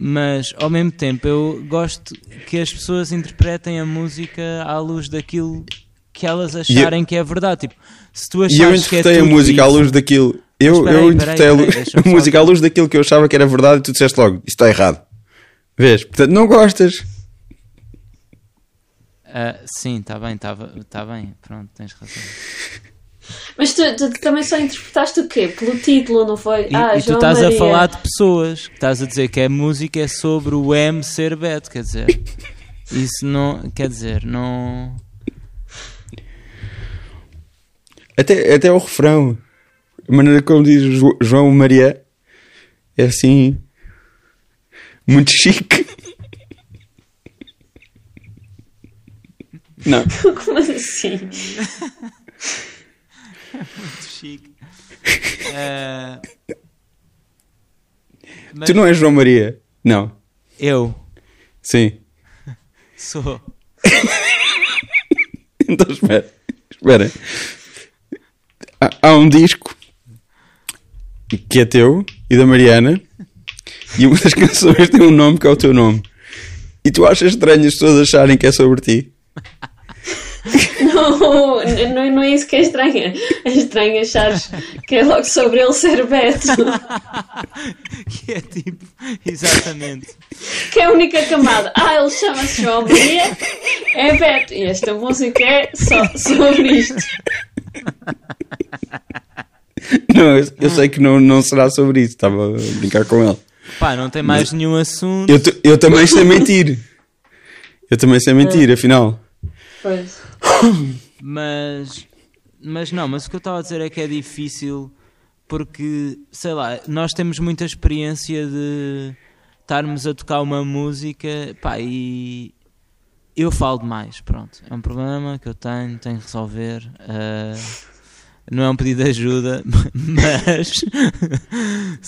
mas ao mesmo tempo eu gosto que as pessoas interpretem a música à luz daquilo que elas acharem que é verdade. Tipo, se tu E eu achares que é interpretei a música à isso- luz daquilo. Eu, peraí, eu peraí, interpretei peraí, (laughs) deixa-me a música à luz daquilo que eu achava que era verdade e tu disseste logo: Isto está errado. Vês? Portanto, não gostas. Ah, sim, está bem, está tá bem, pronto, tens razão. (laughs) Mas tu, tu também só interpretaste o quê? Pelo título, não foi? E, ah, e tu estás Maria. a falar de pessoas, que estás a dizer que a música é sobre o M ser Beto, quer dizer, isso não, quer dizer, não. Até, até o refrão. A maneira como diz Jo- João Maria é assim. Muito chique. Não. (laughs) Como assim? (laughs) chique. Eh, mas Tu não és João Maria. Não. eu Sim. sou. (laughs) Então espera. Espera. Há, há um disco que é teu e da Mariana e uma das (laughs) canções tem um nome que é o teu nome. E tu achas estranho as pessoas acharem que é sobre ti? Não, não, não é isso que é estranho. É estranho achares que é logo sobre ele ser Beto. que é tipo, exatamente. Que é a única camada. Ah, ele chama-se João Maria, é Beto. E esta música é só sobre isto. Não, eu, eu sei que não, não será sobre isso. Estava a brincar com ele. Pá, não tem mais nenhum assunto. Eu, eu também sei mentir. Eu também sei mentir, afinal. Pois. Mas mas não, mas o que eu estava a dizer é que é difícil porque, sei lá, nós temos muita experiência de estarmos a tocar uma música pá, e eu falo demais, pronto. É um problema que eu tenho, tenho que resolver. Uh, não é um pedido de ajuda, (laughs) mas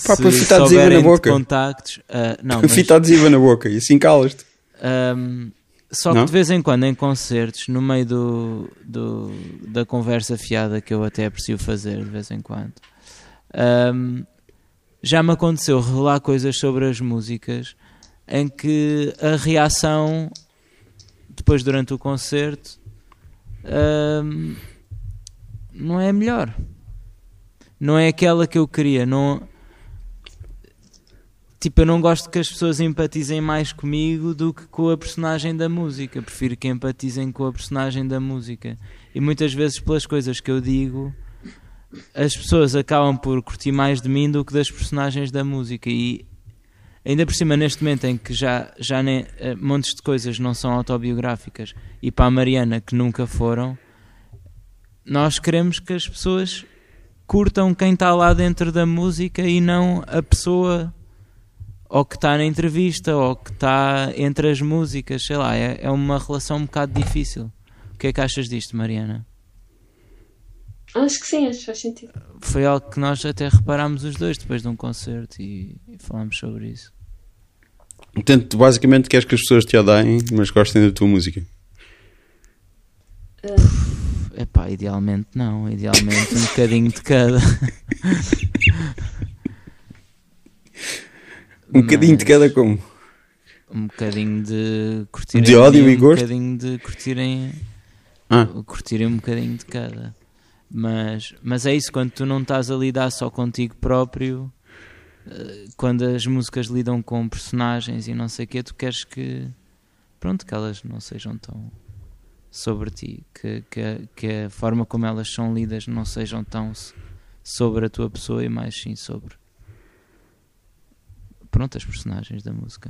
Pá, se fita adesiva na boca. contactos, uh, não, mas, fita adesiva na boca e assim calas-te. Um, só não? que de vez em quando em concertos, no meio do, do, da conversa fiada que eu até aprecio fazer de vez em quando, um, já me aconteceu revelar coisas sobre as músicas em que a reação depois durante o concerto um, não é a melhor. Não é aquela que eu queria. Não, tipo, eu não gosto que as pessoas empatizem mais comigo do que com a personagem da música. Prefiro que empatizem com a personagem da música. E muitas vezes, pelas coisas que eu digo, as pessoas acabam por curtir mais de mim do que das personagens da música. E ainda por cima, neste momento em que já, já nem, uh, montes de coisas não são autobiográficas, e para a Mariana, que nunca foram, nós queremos que as pessoas curtam quem está lá dentro da música e não a pessoa ou que está na entrevista ou que está entre as músicas, sei lá, é, é uma relação um bocado difícil. O que é que achas disto, Mariana? Acho que sim, acho que faz sentido. Foi algo que nós até reparámos os dois depois de um concerto e, e falámos sobre isso. Portanto, basicamente queres que as pessoas te odeiem, mas gostem da tua música. Uh. Epá, idealmente não. Idealmente um bocadinho de cada. (laughs) um bocadinho de cada como? Um bocadinho de curtirem. De ódio e gosto? Um bocadinho de curtirem. Ah. Curtirem um bocadinho de cada. Mas, mas é isso, quando tu não estás a lidar só contigo próprio, eh, quando as músicas lidam com personagens e não sei o quê, tu queres que, pronto, que elas não sejam tão sobre ti, que, que, que a forma como elas são lidas não sejam tão sobre a tua pessoa e mais sim sobre, pronto, as personagens da música.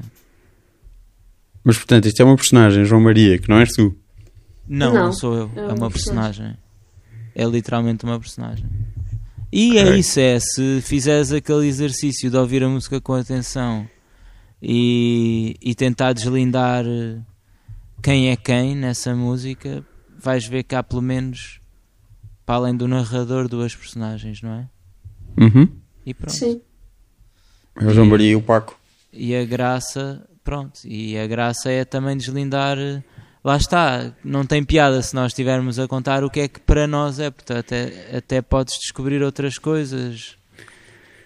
Mas portanto, isto é uma personagem, João Maria, que não és tu. Não, não, não sou eu, é, é uma personagem. personagem. É literalmente uma personagem. E é okay. é isso, é, se fizeres aquele exercício de ouvir a música com atenção e, e tentar deslindar quem é quem nessa música, vais ver que há pelo menos, para além do narrador, duas personagens, não é? Uhum. E pronto. Sim. É o João Maria e o Paco. E a graça, pronto, e a graça é também deslindar lá está, não tem piada se nós estivermos a contar o que é que para nós é, portanto, até, até podes descobrir outras coisas.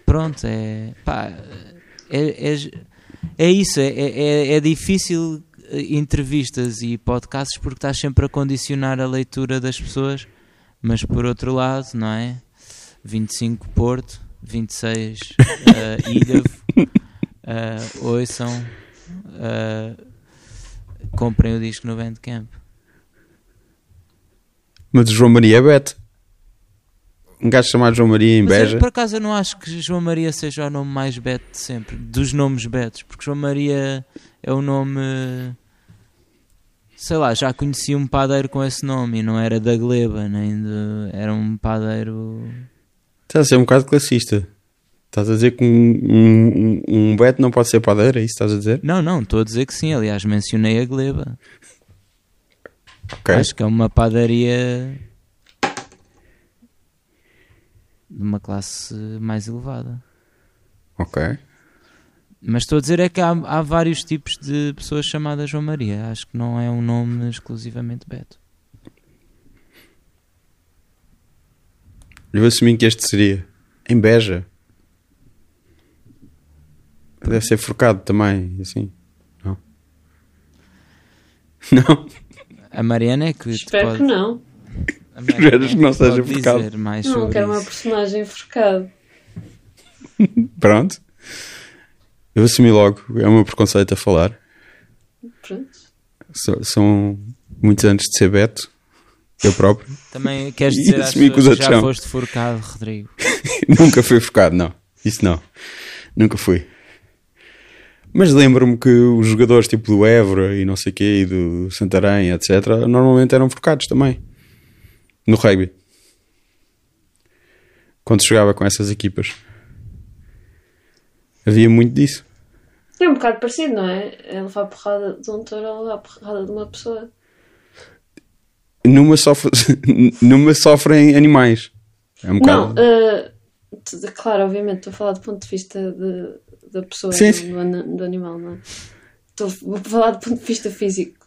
Pronto, é pá, é, é, é isso, é, é, é difícil eh, entrevistas e podcasts porque estás sempre a condicionar a leitura das pessoas, mas por outro lado, não é? 25 Porto, 26 uh, Ilhavo, uh, ouçam. Uh, comprem o disco no Bandcamp. Mas João Maria é Beto. Um gajo chamado João Maria em Beja. Eu, por acaso eu não acho que João Maria seja o nome mais Beto de sempre, dos nomes Betos, porque João Maria é o nome. Sei lá, já conheci um padeiro com esse nome e não era da Gleba, nem de. Era um padeiro. Estás a ser um bocado classista. Estás a dizer que um, um, um Beto não pode ser padeiro? É isso que estás a dizer? Não, não, estou a dizer que sim. Aliás, mencionei a Gleba. Okay. Acho que é uma padaria de uma classe mais elevada. Ok. Mas estou a dizer é que há, há vários tipos de pessoas chamadas João Maria. Acho que não é um nome exclusivamente Beto. Eu assumi que este seria em Beja. Deve ser forcado também, assim. Não? (laughs) Não? A Mariana é que. Espero pode... que não. Esperas que não seja forcado. Mais não, quero uma personagem forcado. (laughs) Pronto. Eu assumi logo, é o meu preconceito a falar. Pronto. So, são muitos anos de ser Beto, eu próprio. Também queres dizer às pessoas que já foste forcado, Rodrigo? (laughs) Nunca fui forcado, não. Isso não. Nunca fui. Mas lembro-me que os jogadores tipo do Évora e não sei o quê, e do Santarém, etc., normalmente eram focados também. No rugby. quando jogava com essas equipas. Havia muito disso. É um bocado parecido, não é? É levar porrada de um touro ou levar porrada de uma pessoa. Numa, sofre... (laughs) Numa sofrem animais. É um Não, bocado. eh, t- claro, obviamente, estou a falar do ponto de vista de, da pessoa Sim, sim. do, do animal, não é? Estou a falar do ponto de vista físico.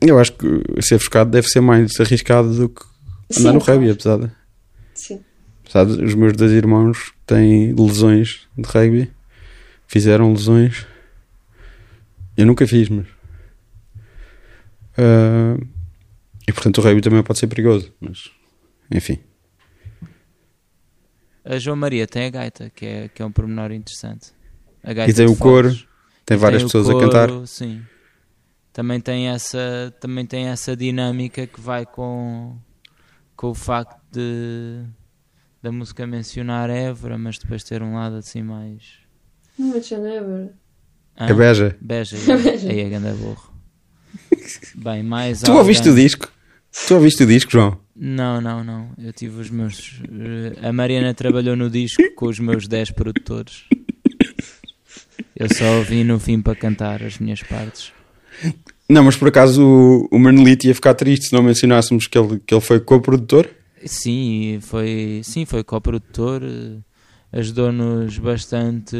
Eu acho que ser focado deve ser mais arriscado do que andar Sim, no rugby, claro. apesar de. Sim. Os meus dois irmãos têm lesões de rugby, fizeram lesões. Eu nunca fiz, mas. Ah, e portanto o rugby também pode ser perigoso, mas. Enfim. A João Maria tem a gaita, que é, que é um pormenor interessante. A gaita E tem o coro, tem E várias tem pessoas a coro, cantar. Sim. Também tem essa, também tem essa dinâmica que vai com, com o facto de da música mencionar Évora, mas depois ter um lado assim mais. Não é Genebra. Hã? É beja. Beja, Beja. (laughs) aí é ganda burro. Bem, mais Tu ouviste o alguém- disco? Tu ouviste o disco, João? Não, não, não. Eu tive os meus. eh, A Mariana trabalhou no disco com os meus 10 produtores. Eu só ouvi no fim para cantar as minhas partes. Não, mas por acaso o, o Manolito ia ficar triste se não mencionássemos que ele, que ele foi co-produtor. Sim, foi, sim, foi co-produtor, eh, ajudou-nos bastante,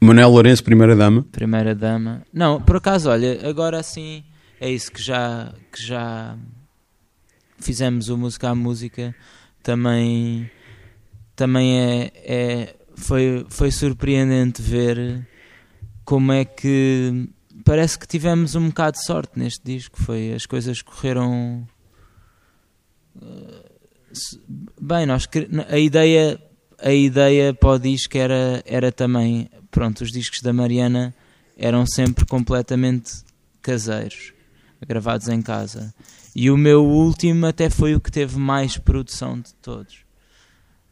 Manuel Lourenço, primeira dama. primeira dama. Não, por acaso, olha, agora sim é isso que já, que já fizemos o música à música, também, também é, é foi, foi surpreendente ver como é que parece que tivemos um bocado de sorte neste disco, foi as coisas correram se- bem, nós a ideia a ideia para o disco era, era também pronto, os discos da Mariana eram sempre completamente caseiros, gravados em casa. E o meu último até foi o que teve mais produção de todos.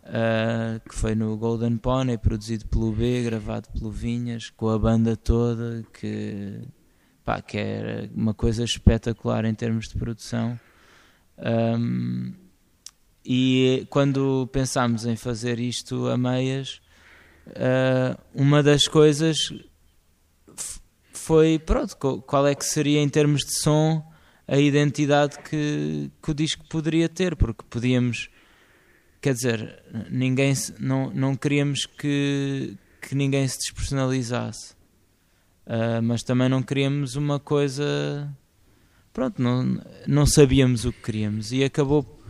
Ah, que foi no Golden Pony, produzido pelo B, gravado pelo Vinhas, com a banda toda, que, pá, que era uma coisa espetacular em termos de produção. Ahm, e quando pensámos em fazer isto a meias, ah, uma das coisas foi, pronto, qual é que seria em termos de som a identidade que, que o disco poderia ter, porque podíamos, quer dizer, ninguém não, não queríamos que, que ninguém se despersonalizasse, Ah, mas também não queríamos uma coisa, pronto, não, não sabíamos o que queríamos. E acabou,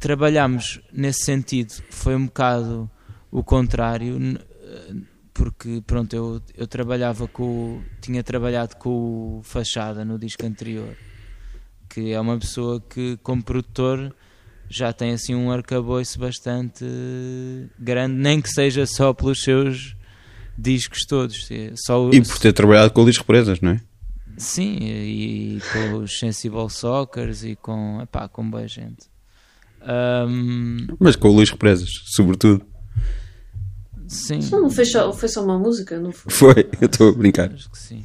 trabalhámos nesse sentido, foi um bocado o contrário, porque pronto, eu, eu trabalhava com tinha trabalhado com o Fachada no disco anterior, que é uma pessoa que como produtor já tem assim um arcabouço bastante grande, nem que seja só pelos seus discos todos, é só E por ter trabalhado com o Luís Represas, não é? sim, e, com os Sensible Soccers e com, epá, com boa gente. Ahm, Mas com o Luís Represas, sobretudo. Sim. Só não foi só, foi só uma música, não foi? Foi, (laughs) eu estou a brincar. Acho que sim.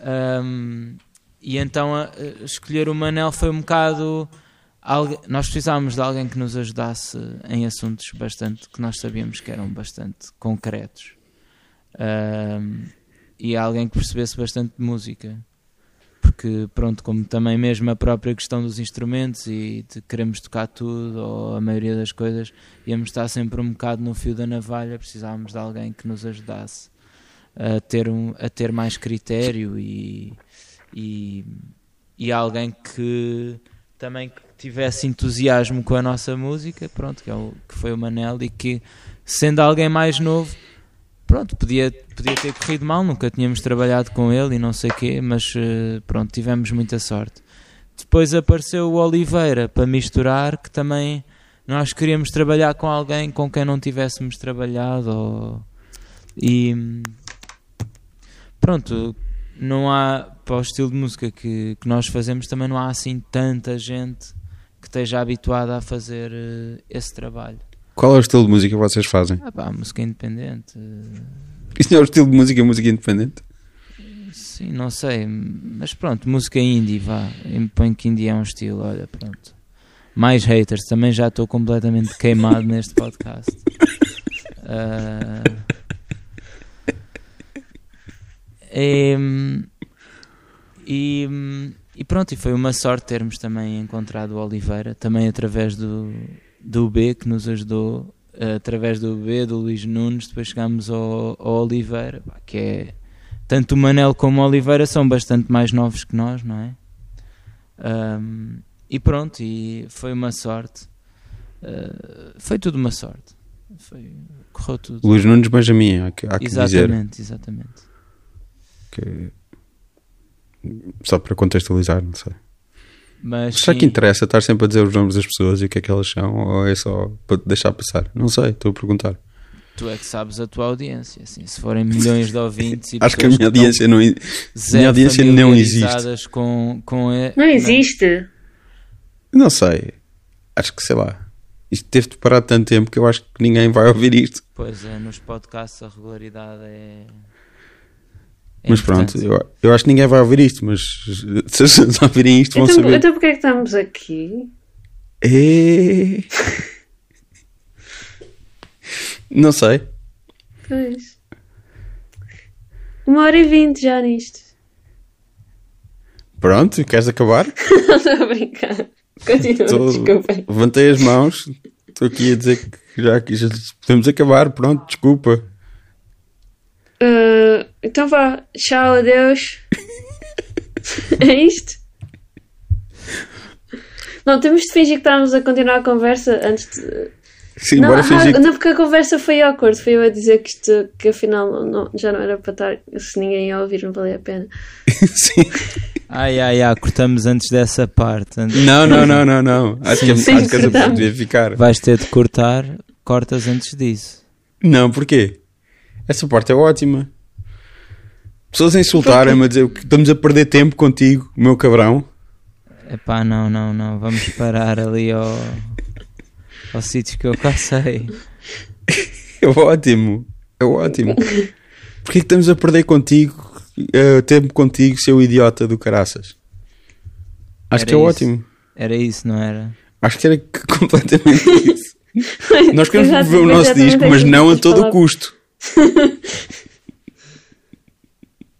Ahm, e então a- a escolher o Manel foi um bocado. algu- Nós precisávamos de alguém que nos ajudasse em assuntos bastante que nós sabíamos que eram bastante concretos. Ahm, e alguém que percebesse bastante de música. Porque, pronto, como também mesmo a própria questão dos instrumentos e de queremos tocar tudo, ou a maioria das coisas, íamos estar sempre um bocado no fio da navalha, precisávamos de alguém que nos ajudasse a ter, um, a ter mais critério e, e, e alguém que também que tivesse entusiasmo com a nossa música, pronto, que, é o, que foi o Manel e que sendo alguém mais novo, pronto, podia, podia ter corrido mal, nunca tínhamos trabalhado com ele e não sei quê, mas eh, pronto, tivemos muita sorte. Depois apareceu o Oliveira para misturar, que também nós queríamos trabalhar com alguém com quem não tivéssemos trabalhado ou- e pronto, não há para o estilo de música que, que nós fazemos também não há assim tanta gente que esteja habituada a fazer eh, esse trabalho. Qual é o estilo de música que vocês fazem? Ah pá, música independente. Isto não é o estilo de música, música independente? Sim, não sei, mas pronto, música indie, vá. Põe que indie é um estilo, olha, pronto. Mais haters, também já estou completamente queimado (laughs) neste podcast. Ah, e, e, e pronto, e foi uma sorte termos também encontrado o Oliveira, também através do, do B que nos ajudou, através do B, do Luís Nunes, depois chegámos ao, ao Oliveira, que é tanto o Manel como o Oliveira são bastante mais novos que nós, não é? Um, e pronto, e foi uma sorte. Uh, foi tudo uma sorte. Foi, correu tudo. Luís Nunes Benjamin, há que, há que dizer. Exatamente, exatamente. Que... Só para contextualizar, não sei. Mas Será sim, que interessa estar sempre a dizer os nomes das pessoas e o que é que elas são? Ou é só para te deixar passar? Não sei, estou a perguntar. tu é que sabes a tua audiência. Assim, se forem milhões de ouvintes e (laughs) Acho que a minha audiência não, minha audiência não existe. Com, com e- Não existe. não sei. Acho que sei lá. Isto teve de parar tanto tempo que eu acho que ninguém vai ouvir isto. Pois é, nos podcasts a regularidade é. É mas pronto, eu, eu acho que ninguém vai ouvir isto, mas (laughs) se as pessoas ouvirem isto vão Então, saber. então porquê é que estamos aqui? É... Não sei. Pois. Uma hora e vinte já nisto. Pronto, queres acabar? (laughs) Não estou a brincar. Continua, Tô- desculpem. Levantei as mãos. Estou aqui a dizer que já, já podemos acabar. Pronto, desculpa. Uh, então vá, tchau, adeus. (laughs) é isto? Não, temos de fingir que estávamos a continuar a conversa antes de. Sim, não, bora ah, fingir que... não, porque a conversa foi awkward. Foi eu a dizer que isto que afinal não, já não era para estar. Se ninguém ia ouvir, não valia a pena. (laughs) Sim. Ai, ai, ai, cortamos antes dessa parte. Antes- Não, não, não, não, não. Acho que, Sim, acho que essa parte devia ficar. Vais ter de cortar, cortas antes disso. Não, porquê? Essa parte é ótima. Pessoas a insultarem-me a dizer que estamos a perder tempo contigo, meu cabrão. Epá, não, não, não. Vamos parar ali ao, ao sítio que eu cá sei. (laughs) É ótimo. É ótimo. Porquê que estamos a perder contigo, eh, tempo contigo, seu idiota do caraças? Acho Era que é isso. ótimo. Era isso, não era? Acho que era (laughs) completamente isso. (laughs) Nós queremos ver o nosso disco, mas não a todo falar. custo. (laughs)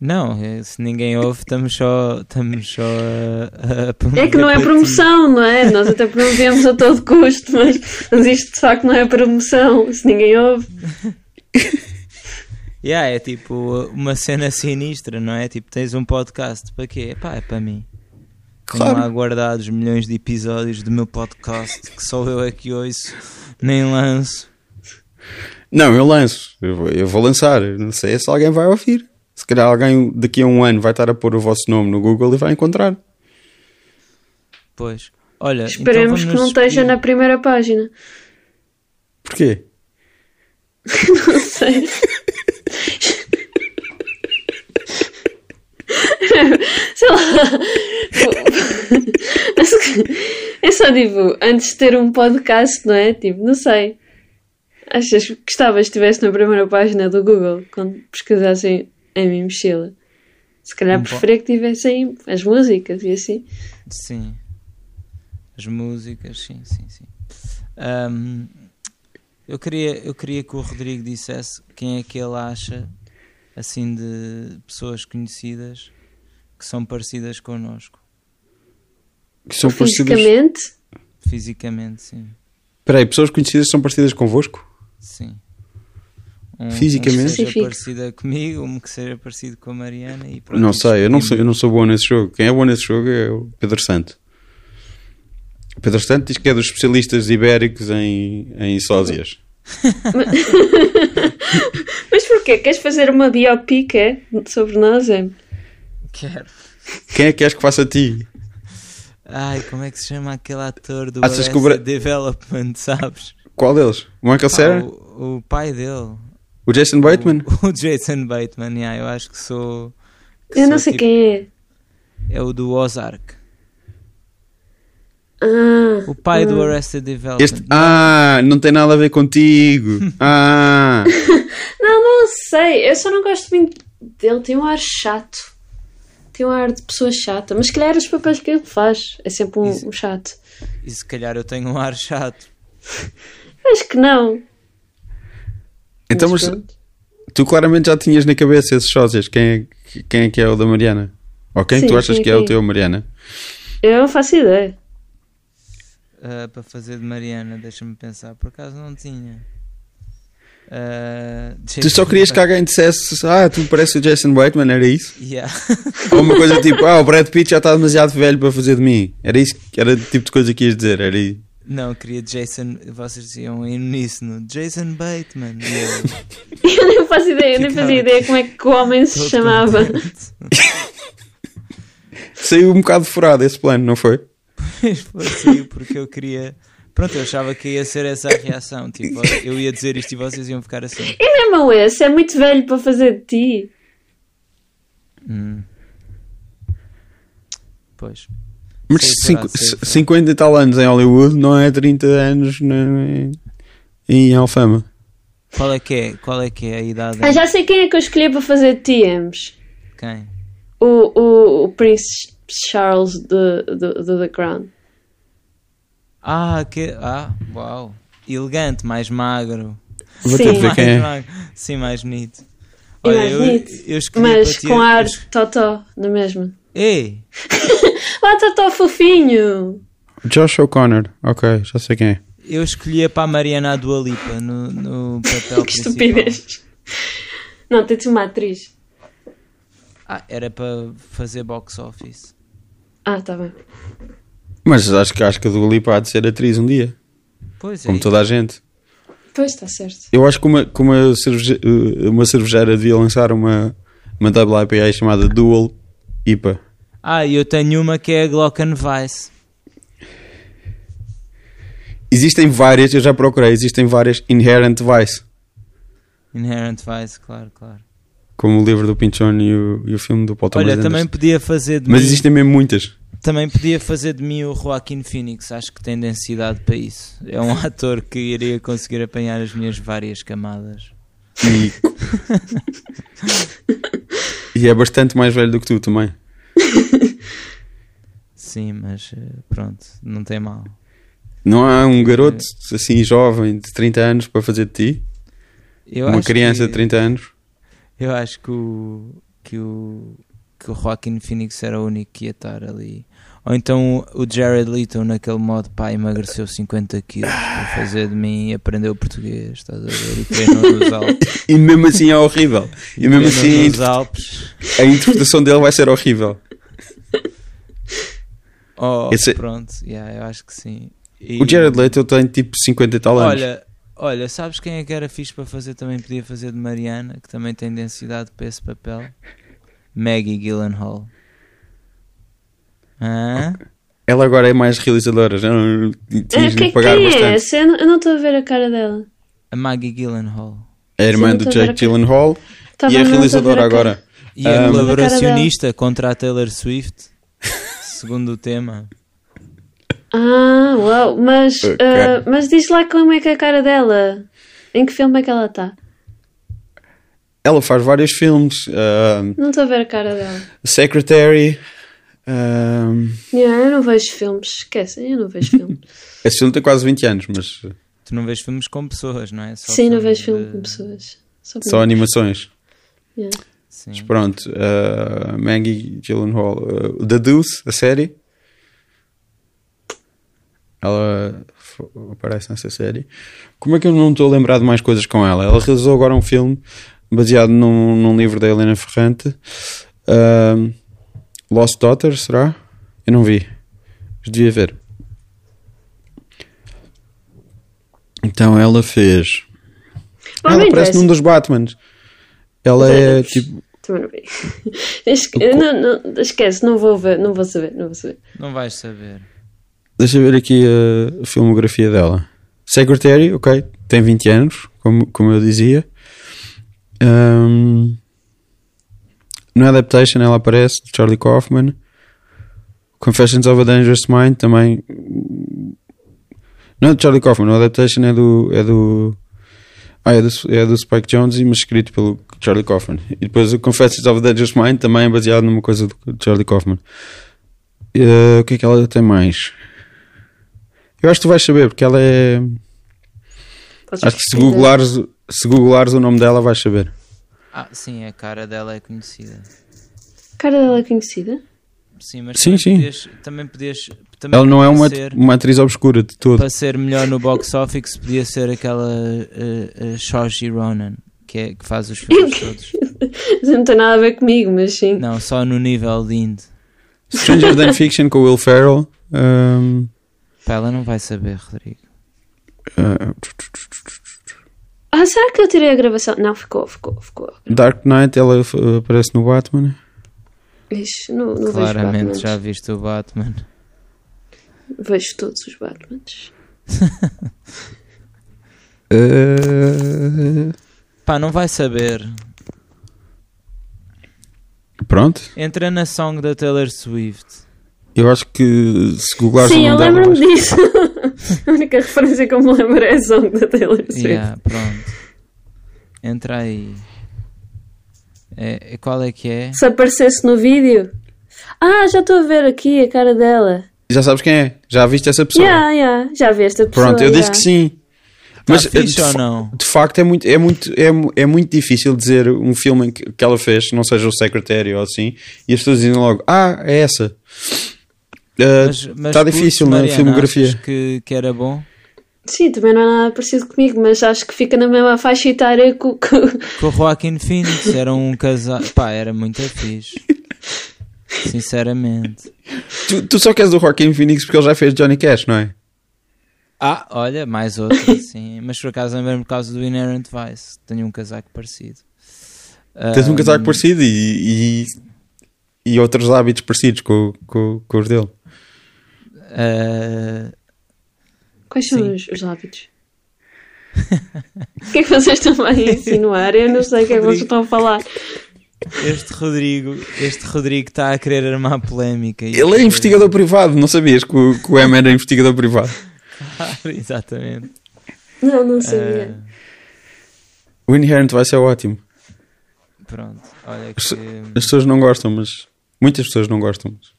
Não, eh, se ninguém ouve, estamos só, estamos só a, a promover É que não é promoção, não é? Nós até promovemos a todo custo, mas, mas isto de facto não é promoção. Se ninguém ouve. (laughs) Yeah, é tipo uma cena sinistra, não é? Tipo, tens um podcast, para quê? Epá, é para mim. Tenho Claro. lá guardados milhões de episódios do meu podcast que só eu é que ouço, nem lanço. Não, eu lanço. Eu vou, eu vou lançar. Não sei se alguém vai ouvir. Se calhar alguém daqui a um ano vai estar a pôr o vosso nome no Google e vai encontrar. Pois. Olha, Esperemos então que não esteja na primeira página. Porquê? Não sei. (laughs) Sei lá. É só tipo, antes de ter um podcast, não é? Tipo, não sei. Achas que gostavas que estivesse na primeira página do Google quando pesquisassem a minha mochila? Se calhar Um preferia que tivessem as músicas e assim. Sim. As músicas, sim, sim, sim. Ahm, eu, queria, eu queria que o Rodrigo dissesse quem é que ele acha, assim, de pessoas conhecidas que são parecidas connosco. Que são parecidas. Fisicamente, Fisicamente, sim. Espera aí, pessoas conhecidas são parecidas convosco? Sim. Um, Fisicamente? Um que seja parecida comigo, um que seja parecido com a Mariana e pronto. não sei, eu não, sou, eu não sou bom nesse jogo. Quem é bom nesse jogo é o Pedro Santo. O Pedro Santo diz que é dos especialistas ibéricos em, em sósias. (laughs) Mas porquê? Queres fazer uma biopic é? sobre nós? É? Quero. Quem é que és que faça a ti? Ai, como é que se chama aquele ator do Achas Bra- Development, sabes? Qual deles? O Michael Ah, Cera? o, o pai dele. O Jason Bateman? O, o Jason Bateman, yeah, eu acho que sou. que Eu sou não sei tipo- quem é. É o do Ozark. Ah, O pai do hum. Arrested Development. Este... Ah, não tem nada a ver contigo. (laughs) Ah, (laughs) Não, não sei. Eu só não gosto muito dele. Tem um ar chato. tem um ar de pessoa chata. Mas se calhar os papéis que ele faz é sempre um, Isso. um chato. E se calhar eu tenho um ar chato. (laughs) Acho que não. Então, mas pronto. tu claramente já tinhas na cabeça esses sócios. Quem é, quem é que é o da Mariana? Ou quem Sim, tu achas quem é que é o teu Mariana? Eu não faço ideia. Ah, para fazer de Mariana, deixa-me pensar. Por acaso não tinha. Ah, Tu só querias que alguém dissesse Ah, tu pareces o Jason Bateman, era isso? Yeah. (laughs) Ou uma coisa (laughs) tipo Ah, o Brad Pitt já está demasiado velho para fazer de mim. Era isso, era o tipo de coisa que ias dizer. Era isso. Não, queria Jason. Vocês diziam em uníssono: Jason Bateman. (laughs) Eu, Eu nem faço ideia, eu nem fazia ideia como é que o homem se todo chamava. Saiu um bocado furado esse plano, não foi? Pois foi, saiu porque eu queria. Pronto, eu achava que ia ser essa a reação. Tipo, eu ia dizer isto e vocês iam ficar assim. E mesmo esse é muito velho para fazer de ti. Hum. Pois. Mas Sei cinco- furado, sei furado. 50 e tal anos em Hollywood não é 30 anos na- em, Alfama. Qual é que é? Qual é que é a idade? Ah, já sei quem é que eu escolhi para fazer de Ems. Quem? O, o, o Prince Charles de, de, de The Crown. Ah, que. Ah, uau. Elegante, mais magro. Vou Sim. ter de Mais quem é. magro. Sim, mais bonito. Olha, mais eu, bonito. eu escolhi Mas com ar eu es- totó, na mesma. Ei! (laughs) (laughs) Ah, totó fofinho! Josh O'Connor, ok, já sei quem é. Eu escolhia para a Mariana Dua Lipa no, no papel (laughs) Que principal. estupidez. Não, tem de ser uma atriz. Ah, era para fazer box office. Ah, tá bem. Mas acho que, acho que a Dua Lipa há de ser atriz um dia, Pois é. como toda a gente. Pois, está certo. Eu acho que uma, que uma, cerveje, uma cervejeira devia lançar uma, uma double IPA chamada Dual IPA. Ah, e eu tenho uma que é a Glockenweiss. Existem várias, eu já procurei, existem várias Inherent Vice, Inherent Vice, claro, claro. como o livro do Pinchon e o, e o filme do Paul Thomas Olha, Anderson. também podia fazer de Mas mim... existem mesmo muitas. Também podia fazer de mim o Joaquin Phoenix, acho que tem densidade para isso. É um (laughs) ator que iria conseguir apanhar as minhas várias camadas. E, (laughs) e é bastante mais velho do que tu também. Sim, mas eh, pronto, não tem mal. Não há um garoto assim jovem de 30 anos para fazer de ti? Eu uma criança que, de 30 anos? Eu acho que o, que o que o Joaquin Phoenix era o único que ia estar ali. Ou então o Jared Leto naquele modo pá, emagreceu 50 quilos para fazer de mim e aprendeu português, estás a ver? E treinou nos (laughs) Alpes. E mesmo assim é horrível. E mesmo treinou assim nos Alpes. a interpretação dele vai ser horrível. Oh, Esse- pronto, yeah, eu acho que sim. E- O Jared Leto tem tipo 50 e tal anos. Olha, olha, sabes quem é que era fixe para fazer? Também podia fazer de Mariana, que também tem densidade para esse papel. Maggie Gyllenhaal. Hã? Ela agora é mais realizadora, já não É, tinhas de pagar quem é bastante. essa? Eu não- estou a ver a cara dela. A Maggie Gyllenhaal. A irmã do Jake. Gyllenhaal e a realizadora a agora. E a colaboracionista contra a Taylor Swift, segundo o tema. Ah, uau, mas, ah, mas diz lá como é que é a cara dela. Em que filme é que ela está? Ela faz vários filmes. ah, Não estou a ver a cara dela. Secretary. ah, Yeah, eu não vejo filmes, esquecem, eu não vejo filmes. (laughs) esse filme tem quase 20 anos, mas Tu não vês filmes com pessoas, não é? Só Sim, não vejo filme de- com pessoas. Só, só animações. Yeah. Sim. Mas pronto, ah, Maggie Gyllenhaal. ah, The Deuce, a série. Ela aparece nessa série. Como é que eu não estou a lembrar de mais coisas com ela? Ela realizou agora um filme baseado num, num livro da Helena Ferrante. Ah, Lost Daughter, será? Eu não vi. Mas devia ver. Então ela fez. Bom, ela aparece num dos Batmans. Ela é tipo. (laughs) Não, não, esquece, não vou ver, não vou saber, não vou saber. Não vais saber. Deixa eu ver aqui a, filmografia dela. Secretary, ok, tem 20 anos, como, como eu dizia. Um, no Adaptation ela aparece, de Charlie Kaufman. Confessions of a Dangerous Mind também. Não é de Charlie Kaufman, o Adaptation é do. É do ah, é do, é do Spike Jonze, mas escrito pelo, Charlie Kaufman. E depois o Confessions of a Dangerous Mind também é baseado numa coisa do Charlie Kaufman. Uh, o que é que ela tem mais? Eu acho que tu vais saber, porque ela é. Podes Acho que se googlares, se googlares o nome dela, vais saber. Ah, sim, a cara dela é conhecida. A cara dela é conhecida? Sim, mas Sim, também, sim. Podias, também podias. Também Ela não é uma, ser- uma atriz obscura de todo. para ser melhor no box office podia ser aquela uh, uh, Saoirse Ronan que, é, que faz os (laughs) filmes todos Isso (laughs) não tem nada a ver comigo, mas sim. não, só no nível de indie Stranger Than (laughs) Fiction com o Will Ferrell. um, Pá, ela não vai saber, Rodrigo uh, Ah, será que eu tirei a gravação? Não, ficou, ficou, ficou. Dark Knight, ela uh, aparece no Batman. Ixi, não, não claramente já viste o Batman Vejo todos os Batmans. Uh, pá, não vai saber pronto. entra na song da Taylor Swift Eu acho que se googlares Sim, eu lembro-me disso. (laughs) a única referência que eu me lembro é a song da Taylor Swift. yeah, pronto entra aí é, é- qual é que é? Se aparecesse no vídeo. Ah, já estou a ver aqui a cara dela. Já sabes quem é? Já viste essa pessoa? Yeah, yeah, já vi esta pessoa. Pronto, eu disse yeah. que sim. Tá Mas fixe de, ou não? de facto é muito, é, muito, é, é muito difícil dizer um filme que, que ela fez, não seja o Secretary ou assim, e as pessoas dizem logo, ah, é essa. Está curtes, difícil na Mariana, filmografia. achas que, que era bom? Sim, também não é nada parecido comigo, mas acho que fica na mesma faixa etária que o. Com o Joaquin Phoenix era um casal. Pá, era muito fixe. (laughs) Sinceramente. Tu, tu só queres o Joaquin Phoenix porque ele já fez Johnny Cash, não é? Ah, olha, mais outro, (laughs) sim. Mas por acaso lembro-me por causa do Inherent Vice. Tenho um casaco parecido. Tens um casaco Ahm, parecido e, e, e outros hábitos parecidos com, com, com os dele. ah, Quais são Sim. os, os hábitos? O que é que vocês estão a insinuar? Eu não sei o que é que vocês estão a falar. este Rodrigo este Rodrigo está a querer armar polémica. Ele é investigador privado, não sabias que o, que o M era investigador privado? (laughs) Exatamente. Não, não sabia. Ah, O Inherent vai ser ótimo. pronto, olha que. As pessoas não gostam, mas muitas pessoas não gostam. mas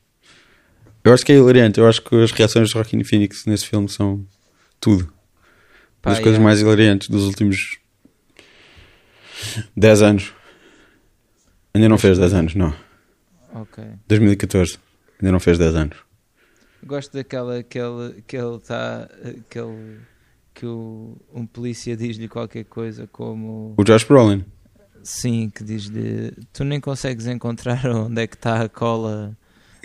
Eu acho que é hilariante. Eu acho que as reações de Joaquin Phoenix nesse filme são tudo. Pá, das coisas yeah. mais hilariantes dos últimos 10 anos. Ainda não fez 10 anos, não. Ok. 2014. Ainda não fez 10 anos. Gosto daquela que ele que ele está que ele que o, um polícia diz-lhe qualquer coisa como O Josh Brolin. sim que diz-lhe tu nem consegues encontrar (laughs) onde é que está a cola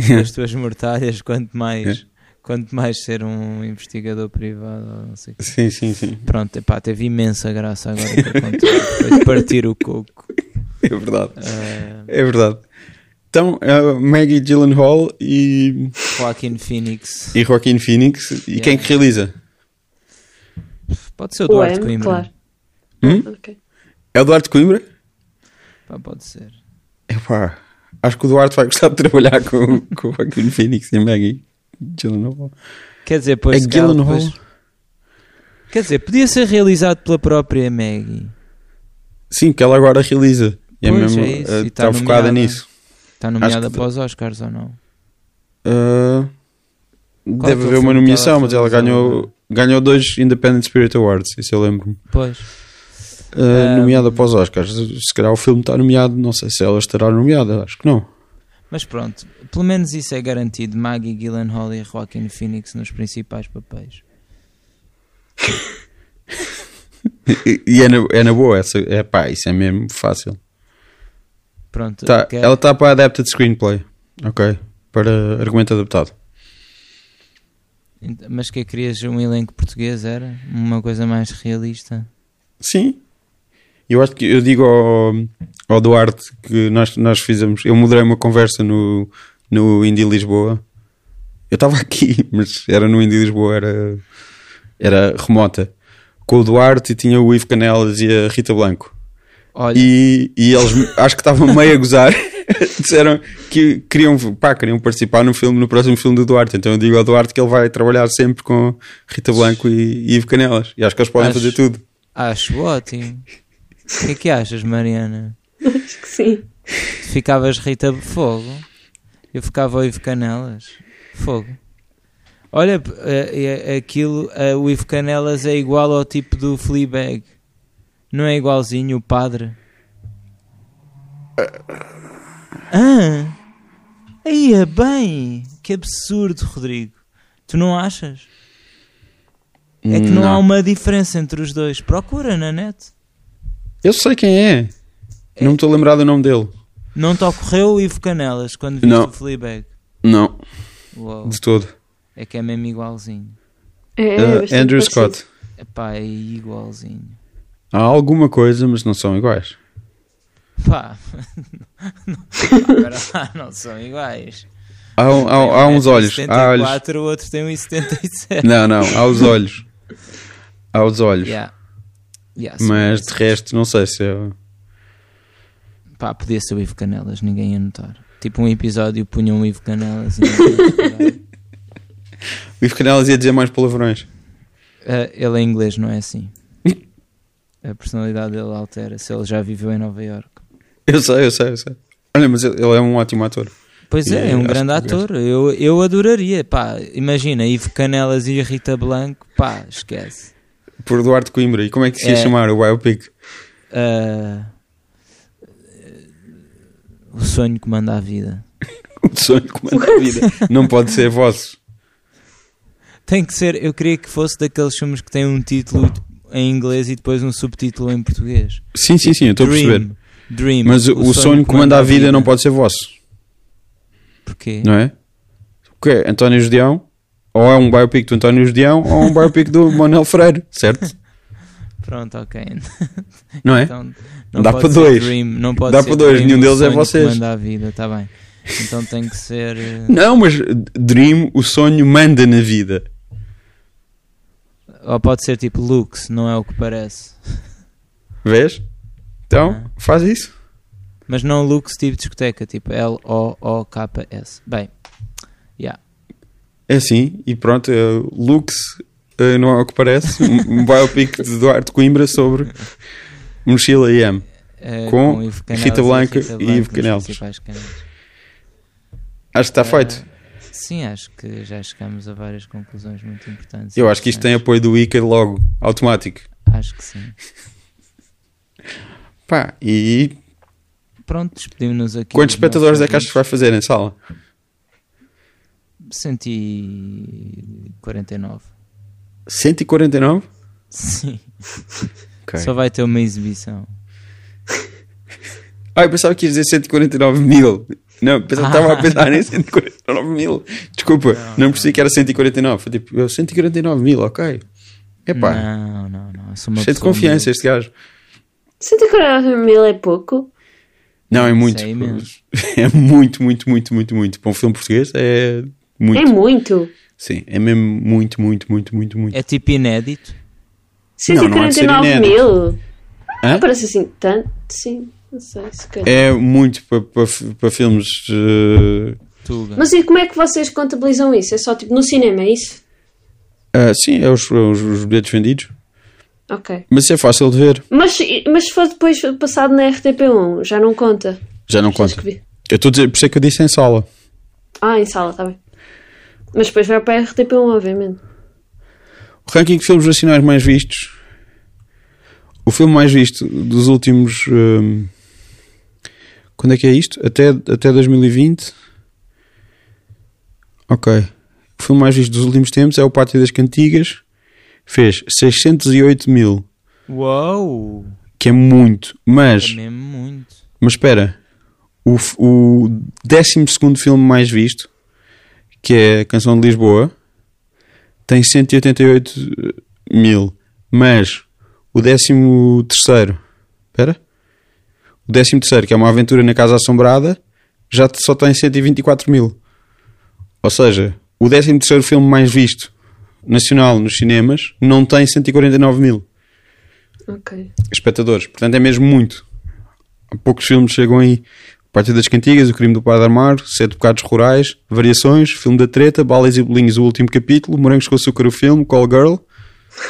das tuas mortalhas quanto mais quanto mais ser um investigador privado não sei. Sim, sim, sim. pronto epá, teve imensa graça agora para contar de partir o coco (laughs) É verdade. Ah, É verdade. Então, uh, Maggie Gyllenhaal e, Joaquin Phoenix e Joaquin Phoenix. E Yeah. quem é que realiza? pode ser o O Duarte M, Coimbra claro. Hum? Ok. É o Duarte Coimbra? Pá, pode ser Epá, acho que o Duarte vai gostar de trabalhar com, com o Joaquin Phoenix e a Maggie Gyllenhaal. Quer dizer, pois É Gyllenhaal? depois- Quer dizer, podia ser realizado pela própria Maggie. Sim, que ela agora realiza. E é Pois, mesmo, é isso, uh, e está tá focada nisso. Está nomeada que- para os Oscars ou não? Uh, é deve é o haver uma nomeação, mas ela ganhou, ganhou dois Independent Spirit Awards, isso eu lembro-me. Pois. Uh, Um, nomeada para os Oscars. Se calhar o filme está nomeado, não sei se ela estará nomeada, acho que não. Mas pronto, pelo menos isso é garantido. Maggie Gyllenhaal e Joaquin Phoenix nos principais papéis. (laughs) E, e é, na, é na boa, essa, é pá, isso é mesmo fácil. Pronto, Tá, Ela está para Adapted Screenplay, ok? Para argumento adaptado. mas que querias um elenco português era? Uma coisa mais realista? Sim. Eu acho que eu digo ao, ao Duarte que nós, nós fizemos. Eu moderei uma conversa no, no Indie Lisboa. Eu estava aqui, (laughs) mas era no Indie Lisboa, era, era remota. Com o Duarte e tinha o Ivo Canelas e a Rita Blanco. Olha, E, e eles acho que estavam meio a gozar. (laughs) Disseram que queriam, pá, queriam participar no filme, no próximo filme do Duarte. Então eu digo ao Duarte que ele vai trabalhar sempre com Rita Blanco e, e Ivo Canelas. E acho que eles podem Acho- fazer tudo. acho ótimo. O que é que achas, Mariana? Acho que sim. Ficavas Rita Fogo. Eu ficava o Ivo Canelas. Fogo. Olha, é, é, aquilo, é, o Ivo Canelas é igual ao tipo do Fleabag. Não é igualzinho o padre? Ah! Aí é bem! Que absurdo, Rodrigo. Tu não achas? É que não, há uma diferença entre os dois. Procura na net. Eu sei quem é. É. Não me estou a lembrar do nome dele. Não te ocorreu o Ivo Canelas quando viste Não. o Fleabag? Não, Uau. de todo. É que é mesmo igualzinho. É, é Uh, Andrew parecido. Scott. Epá, é igualzinho. Há alguma coisa, mas não são iguais. Pá. (laughs) Agora lá, não são iguais. Há, um- há- um há uns olhos. Há olhos. 74, o outro tem 1,77. Não, não, há os olhos. Há os olhos. Yeah. Yeah, Mas de resto, não sei se é. Pá, podia ser o Ivo Canelas, ninguém ia notar. Tipo um episódio punham o Ivo Canelas. (laughs) O Ivo Canelas ia dizer mais palavrões. Ah, ele é inglês, não é assim. A personalidade dele altera-se. Ele já viveu em Nova York. Eu sei, eu sei, eu sei. Olha, mas ele é um ótimo ator. Pois é, E é um grande ator. Eu, eu adoraria. Pá, imagina, Ivo Canelas e Rita Blanco. Pá, esquece. Por Duarte Coimbra. E como é que se ia É. chamar o biopic? Ah, o sonho que manda a vida. (laughs) O sonho que manda a vida. Não pode ser vosso. Tem que ser, eu queria que fosse daqueles filmes que têm um título em inglês e depois um subtítulo em português. Sim, sim, sim, eu estou a perceber. Dream. Mas o, o sonho que manda a vida não pode ser vosso, Porquê? não é? O quê? António Judeão? Ou é um biopic do António Judeão ou um biopic do Manuel Freire, certo? (laughs) Pronto, ok. (laughs) Não é? Então, Dá pode para dois. Dream, não pode Dá para dois, nenhum deles é sonho vocês. manda a vida, está bem. Então tem que ser. (laughs) eh, Não, mas Dream, o sonho manda na vida. Ou pode ser tipo Lux, não é o que parece. Vês? Então, Ah. faz isso. Mas não Lux tipo discoteca, tipo L-O-O-K-S. Bem, yeah. É assim, e pronto, Lux, eh, não é o que parece, um, biopic de Duarte Coimbra sobre Mochila e M. Eh, Com Ivo Canelas Rita Blanca e Ivo Canelas. Acho que está feito. Sim, acho que já chegamos a várias conclusões muito importantes. Eu acho que isto tem apoio do Ica logo, automático. Acho que sim. (laughs) Pá, e Pronto, despedimos-nos aqui. quantos espectadores é que achas que vai fazer em sala? 149. 149? Sim. (laughs) Ok. Só vai ter uma exibição. Ah, eu pensava que ias dizer 149 mil. Não, pensava, estava a pensar em 149 mil. Desculpa, não, percebi que era 149. Foi tipo, eu, 149 mil, ok. Epá, Não, não, não. Sou cheio de confiança este gajo. 149 mil é pouco? Não, é muito. Sei imenso. (laughs) É muito, muito, muito, muito, muito. Para um filme português é muito. É muito. Sim, é mesmo muito, muito, muito, muito, muito. É tipo inédito. Não, não 149 inédito. mil? Hã? Parece assim tanto, sim. Não sei, se calhar. É muito para, para, para filmes. eh, Tuga. Mas e como é que vocês contabilizam isso? É só tipo no cinema, é isso? ah, sim, é os, os, os bilhetes vendidos. Ok. Mas isso é fácil de ver. Mas, mas se for depois passado na RTP1, já não conta? Já não conta. Eu estou a dizer, por isso é que eu disse em sala. Ah, em sala, está bem. Mas depois vai para a RTP1, obviamente. O ranking de filmes nacionais mais vistos. O filme mais visto dos últimos. hum, quando é que é isto? Até, até 2020. Ok. O filme mais visto dos últimos tempos é O Pátio das Cantigas. Fez 608 mil, Uou! que é muito. Mas, É mesmo muito. mas espera. O, o 12 filme mais visto, que é a Canção de Lisboa, tem 188 mil. Mas o 13 terceiro, espera, o 13 terceiro, que é uma aventura na Casa Assombrada, já só tem 124 mil. Ou seja, o 13 terceiro filme mais visto nacional nos cinemas não tem 149 mil Ok. espectadores. Portanto, é mesmo muito. Poucos filmes chegam aí. O Partido das Cantigas, O Crime do Padre Amaro, Sete Bocados Rurais, Variações, Filme da Treta, Balas e Bolinhos, o último capítulo, Morangos com Açúcar, o filme, Call Girl.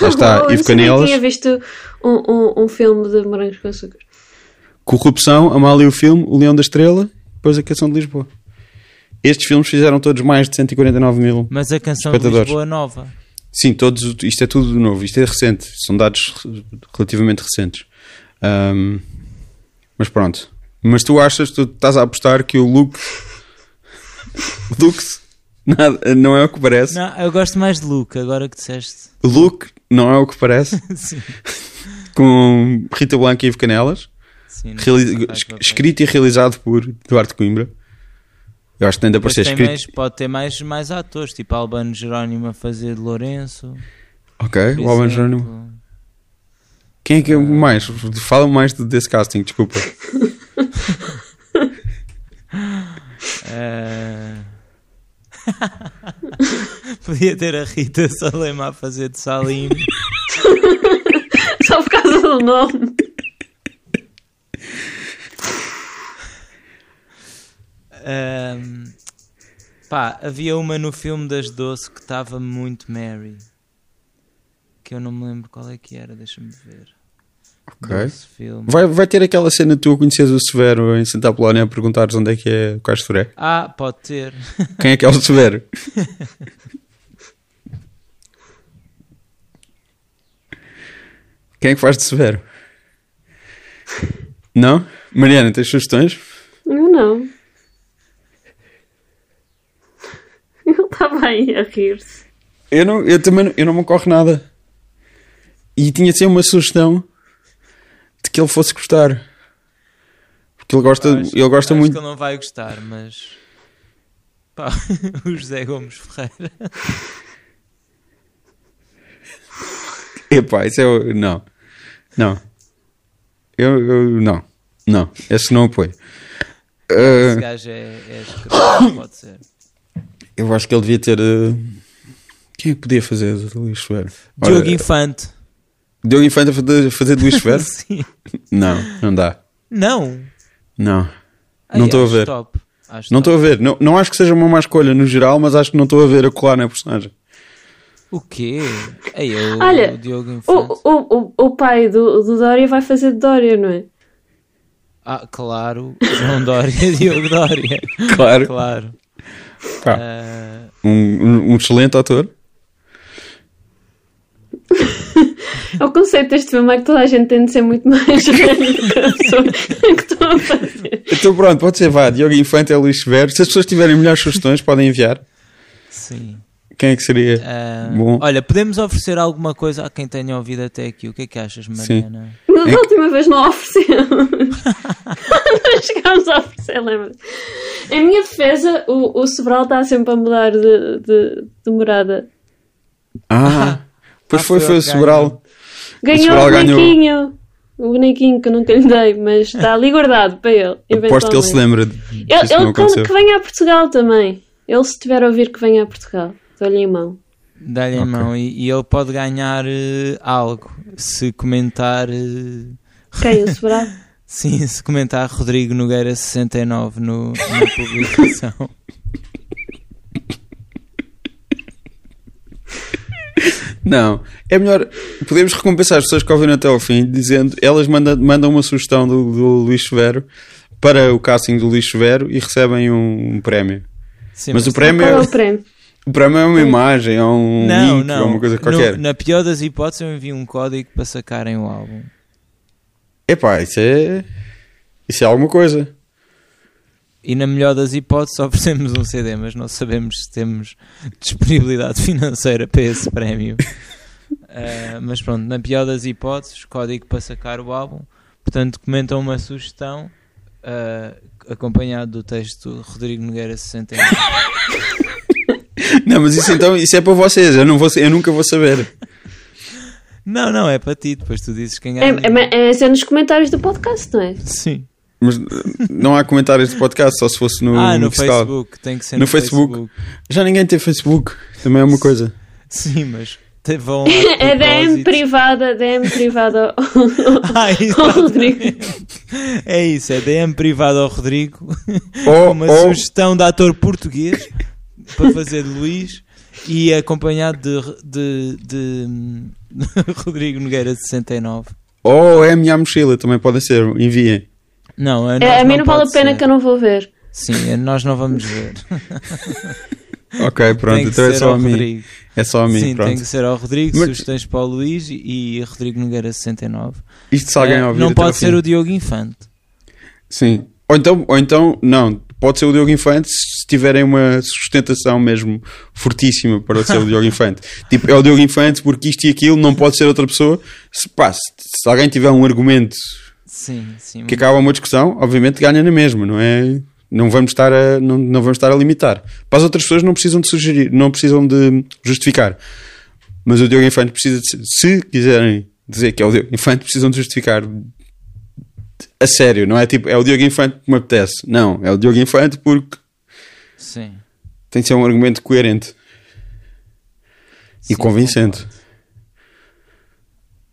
Já está, Oh, (laughs) eu Ivo Canelas. tinha visto um, um, um filme de morangos com açúcar. Corrupção, Amália o filme, O Leão da Estrela, depois a Canção de Lisboa. Estes filmes fizeram todos mais de 149 mil. Mas a canção de. Lisboa nova. Sim, todos, isto é tudo novo, isto é recente, são dados relativamente recentes. Ahm, mas pronto. Mas tu achas, tu estás a apostar que o Luke. o Luke nada, não é o que parece. Não, eu gosto mais de Luke, agora que disseste. Luke não é o que parece. (laughs) Sim. Com Rita Blanca e Ivo Canelas. Papel. escrito e realizado por Eduardo Coimbra. Eu acho que tem de aparecer escrito. mais, pode ter mais, mais atores, tipo Albano Jerónimo a fazer de Lourenço. Ok, o Alban exemplo. Jerónimo. Quem é que é mais? Fala mais de- desse casting, desculpa. (laughs) Eh, (laughs) Podia ter a Rita Salema a fazer de Salim. (laughs) Só por causa do nome. Ahm, pá, havia uma no filme das Doce que estava muito Mary. Que eu não me lembro qual é que era, deixa-me ver. Ok. Vai, vai ter aquela cena tu conheces o Severo em Santa Apolónia a perguntares onde é que é o Castro é. Ah, pode ter. (laughs) Quem é que é o Severo? Quem é que faz de Severo? Não? Mariana, tens sugestões? Eu não. Estava aí a rir-se. Eu, não, eu também não, eu não me ocorre nada. E tinha de ser uma sugestão de que ele fosse gostar. Porque ele gosta, Acho- ele gosta acho muito. que ele não vai gostar, mas. Pá, (laughs) o José Gomes Ferreira. Epá, isso é. o- Não. Não. Eu, eu- não. Não. Esse não apoio. Esse Uh, gajo é, é escroto, pode ser. Eu acho que ele devia ter. uh, Quem é que podia fazer de Luís Ferreira? Diogo Infante. Diogo Infante a fazer, de Luís (laughs) Ferreira? Sim. não, não dá. Não. Não. Ai, Não estou a acho ver. Top. Acho Não top. estou a ver. Não, não acho que seja uma má escolha no geral, mas acho que não estou a ver a colar na personagem. O quê? Ei, o, Olha, o Diogo O, Infante. o, o, o pai do, do Dória vai fazer de Dória, não é? Ah, claro. João Dória, (laughs) Diogo Dória. Claro. Claro. Ah, um, um- um excelente ator. O conceito deste filme é que toda a gente tem de ser muito mais (laughs) que a pessoa que estão a fazer. Então pronto, pode ser vá. Diogo Infante é Luís Severo. Se as pessoas tiverem melhores sugestões, podem enviar. sim. Quem é que seria? Ah, Bom. Olha, podemos oferecer alguma coisa a quem tenha ouvido até aqui. O que é que achas, Mariana? Mas É da última vez não oferecemos. Nós (laughs) chegámos a oferecer, lembra Em minha defesa, o, o Sobral está sempre a mudar de, de, de morada. Ah, pois Ah, foi, foi foi o que Sobral. Ganhou Sobral o ganhou. bonequinho. O bonequinho que eu nunca lhe dei, mas está ali guardado para ele. Aposto que ele se lembra de Ele, disso não ele que venha a Portugal também. Ele, se estiver a ouvir, que venha a Portugal. Dou-lhe em mão. Dá-lhe a Ok. mão e, e ele pode ganhar eh, algo se comentar. eh, Quem? O (laughs) Sobral? sim, se comentar Rodrigo Nogueira 69 no, na (laughs) publicação. Não, é melhor. Podemos recompensar as pessoas que ouviram até ao fim, dizendo. Elas mandam, mandam uma sugestão do, do Luís Severo para o casting do Luís Severo e recebem um, um prémio. Sim, Mas o prémio Qual é é, o prémio? O prémio é uma imagem, é um Não, link, não. é uma coisa No- qualquer. na pior das hipóteses, eu envio um código para sacarem o álbum. Epá, isso é. Isso é alguma coisa. E na melhor das hipóteses, (laughs) oferecemos um CD, mas não sabemos se temos (laughs) disponibilidade financeira para esse prémio. (laughs) Ah, mas pronto, na pior das hipóteses, código para sacar o álbum. Portanto, comentam uma sugestão ah, acompanhado do texto Rodrigo Nogueira 69. (laughs) Não, mas isso então isso é para vocês. Eu, não vou, eu nunca vou saber. não, não, é para ti. Depois tu dizes quem É, ganha. é, é ser nos comentários do podcast, não é? Sim. Mas não há comentários de podcast, só se fosse no, ah, no Discord. Facebook. Tem que ser no, No Facebook. Facebook. Já ninguém tem Facebook. Também é uma coisa. Sim, mas vão (laughs) É DM privada, DM privada ao, (laughs) Ah, ao Rodrigo. É isso, é DM privado ao Rodrigo. Ou, uma ou- sugestão de ator português para fazer de Luís e acompanhado de, de, de, (laughs) Rodrigo Nogueira 69. ou é a minha mochila, também pode ser. Enviem. Não, a, É, a mim não vale a pena ser. que eu não vou ver. Sim, nós não vamos ver. (laughs) Ok, pronto, então é só a mim. Rodrigo. É só a mim, Sim, pronto. tem que ser ao Rodrigo, Mas- sugestões para o Luís e Rodrigo Nogueira 69. Isto se alguém Eh, ouvir não pode ser fim. o Diogo Infante. Sim. Ou então, ou então, não, pode ser o Diogo Infante se tiverem uma sustentação mesmo fortíssima para ser o (laughs) Diogo Infante. Tipo, é o Diogo Infante porque isto e aquilo não pode ser outra pessoa. Se, pá, se, se alguém tiver um argumento Sim, sim. que acaba uma discussão, obviamente ganha na mesma, não é? Não vamos estar a, não, não vamos estar a limitar. Para as outras pessoas não precisam de sugerir, não precisam de justificar. Mas o Diogo Infante precisa de, se quiserem dizer que é o Diogo Infante, precisam de justificar a sério, não é tipo, é o Diogo Infante que me apetece. Não, é o Diogo Infante porque Sim. tem de ser um argumento coerente e Sim, convincente. concordo.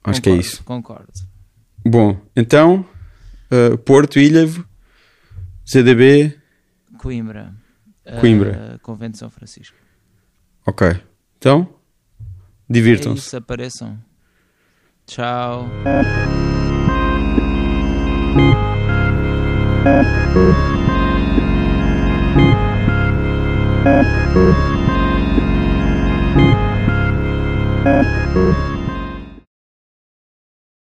Acho que é Concordo, isso. Concordo. Bom, então, uh, Porto, Ilhavo, ZDB, Coimbra. Coimbra. Eh, Convento de São Francisco. ok. Então, É divirtam-se. isso, apareçam. Tchau. Thank you.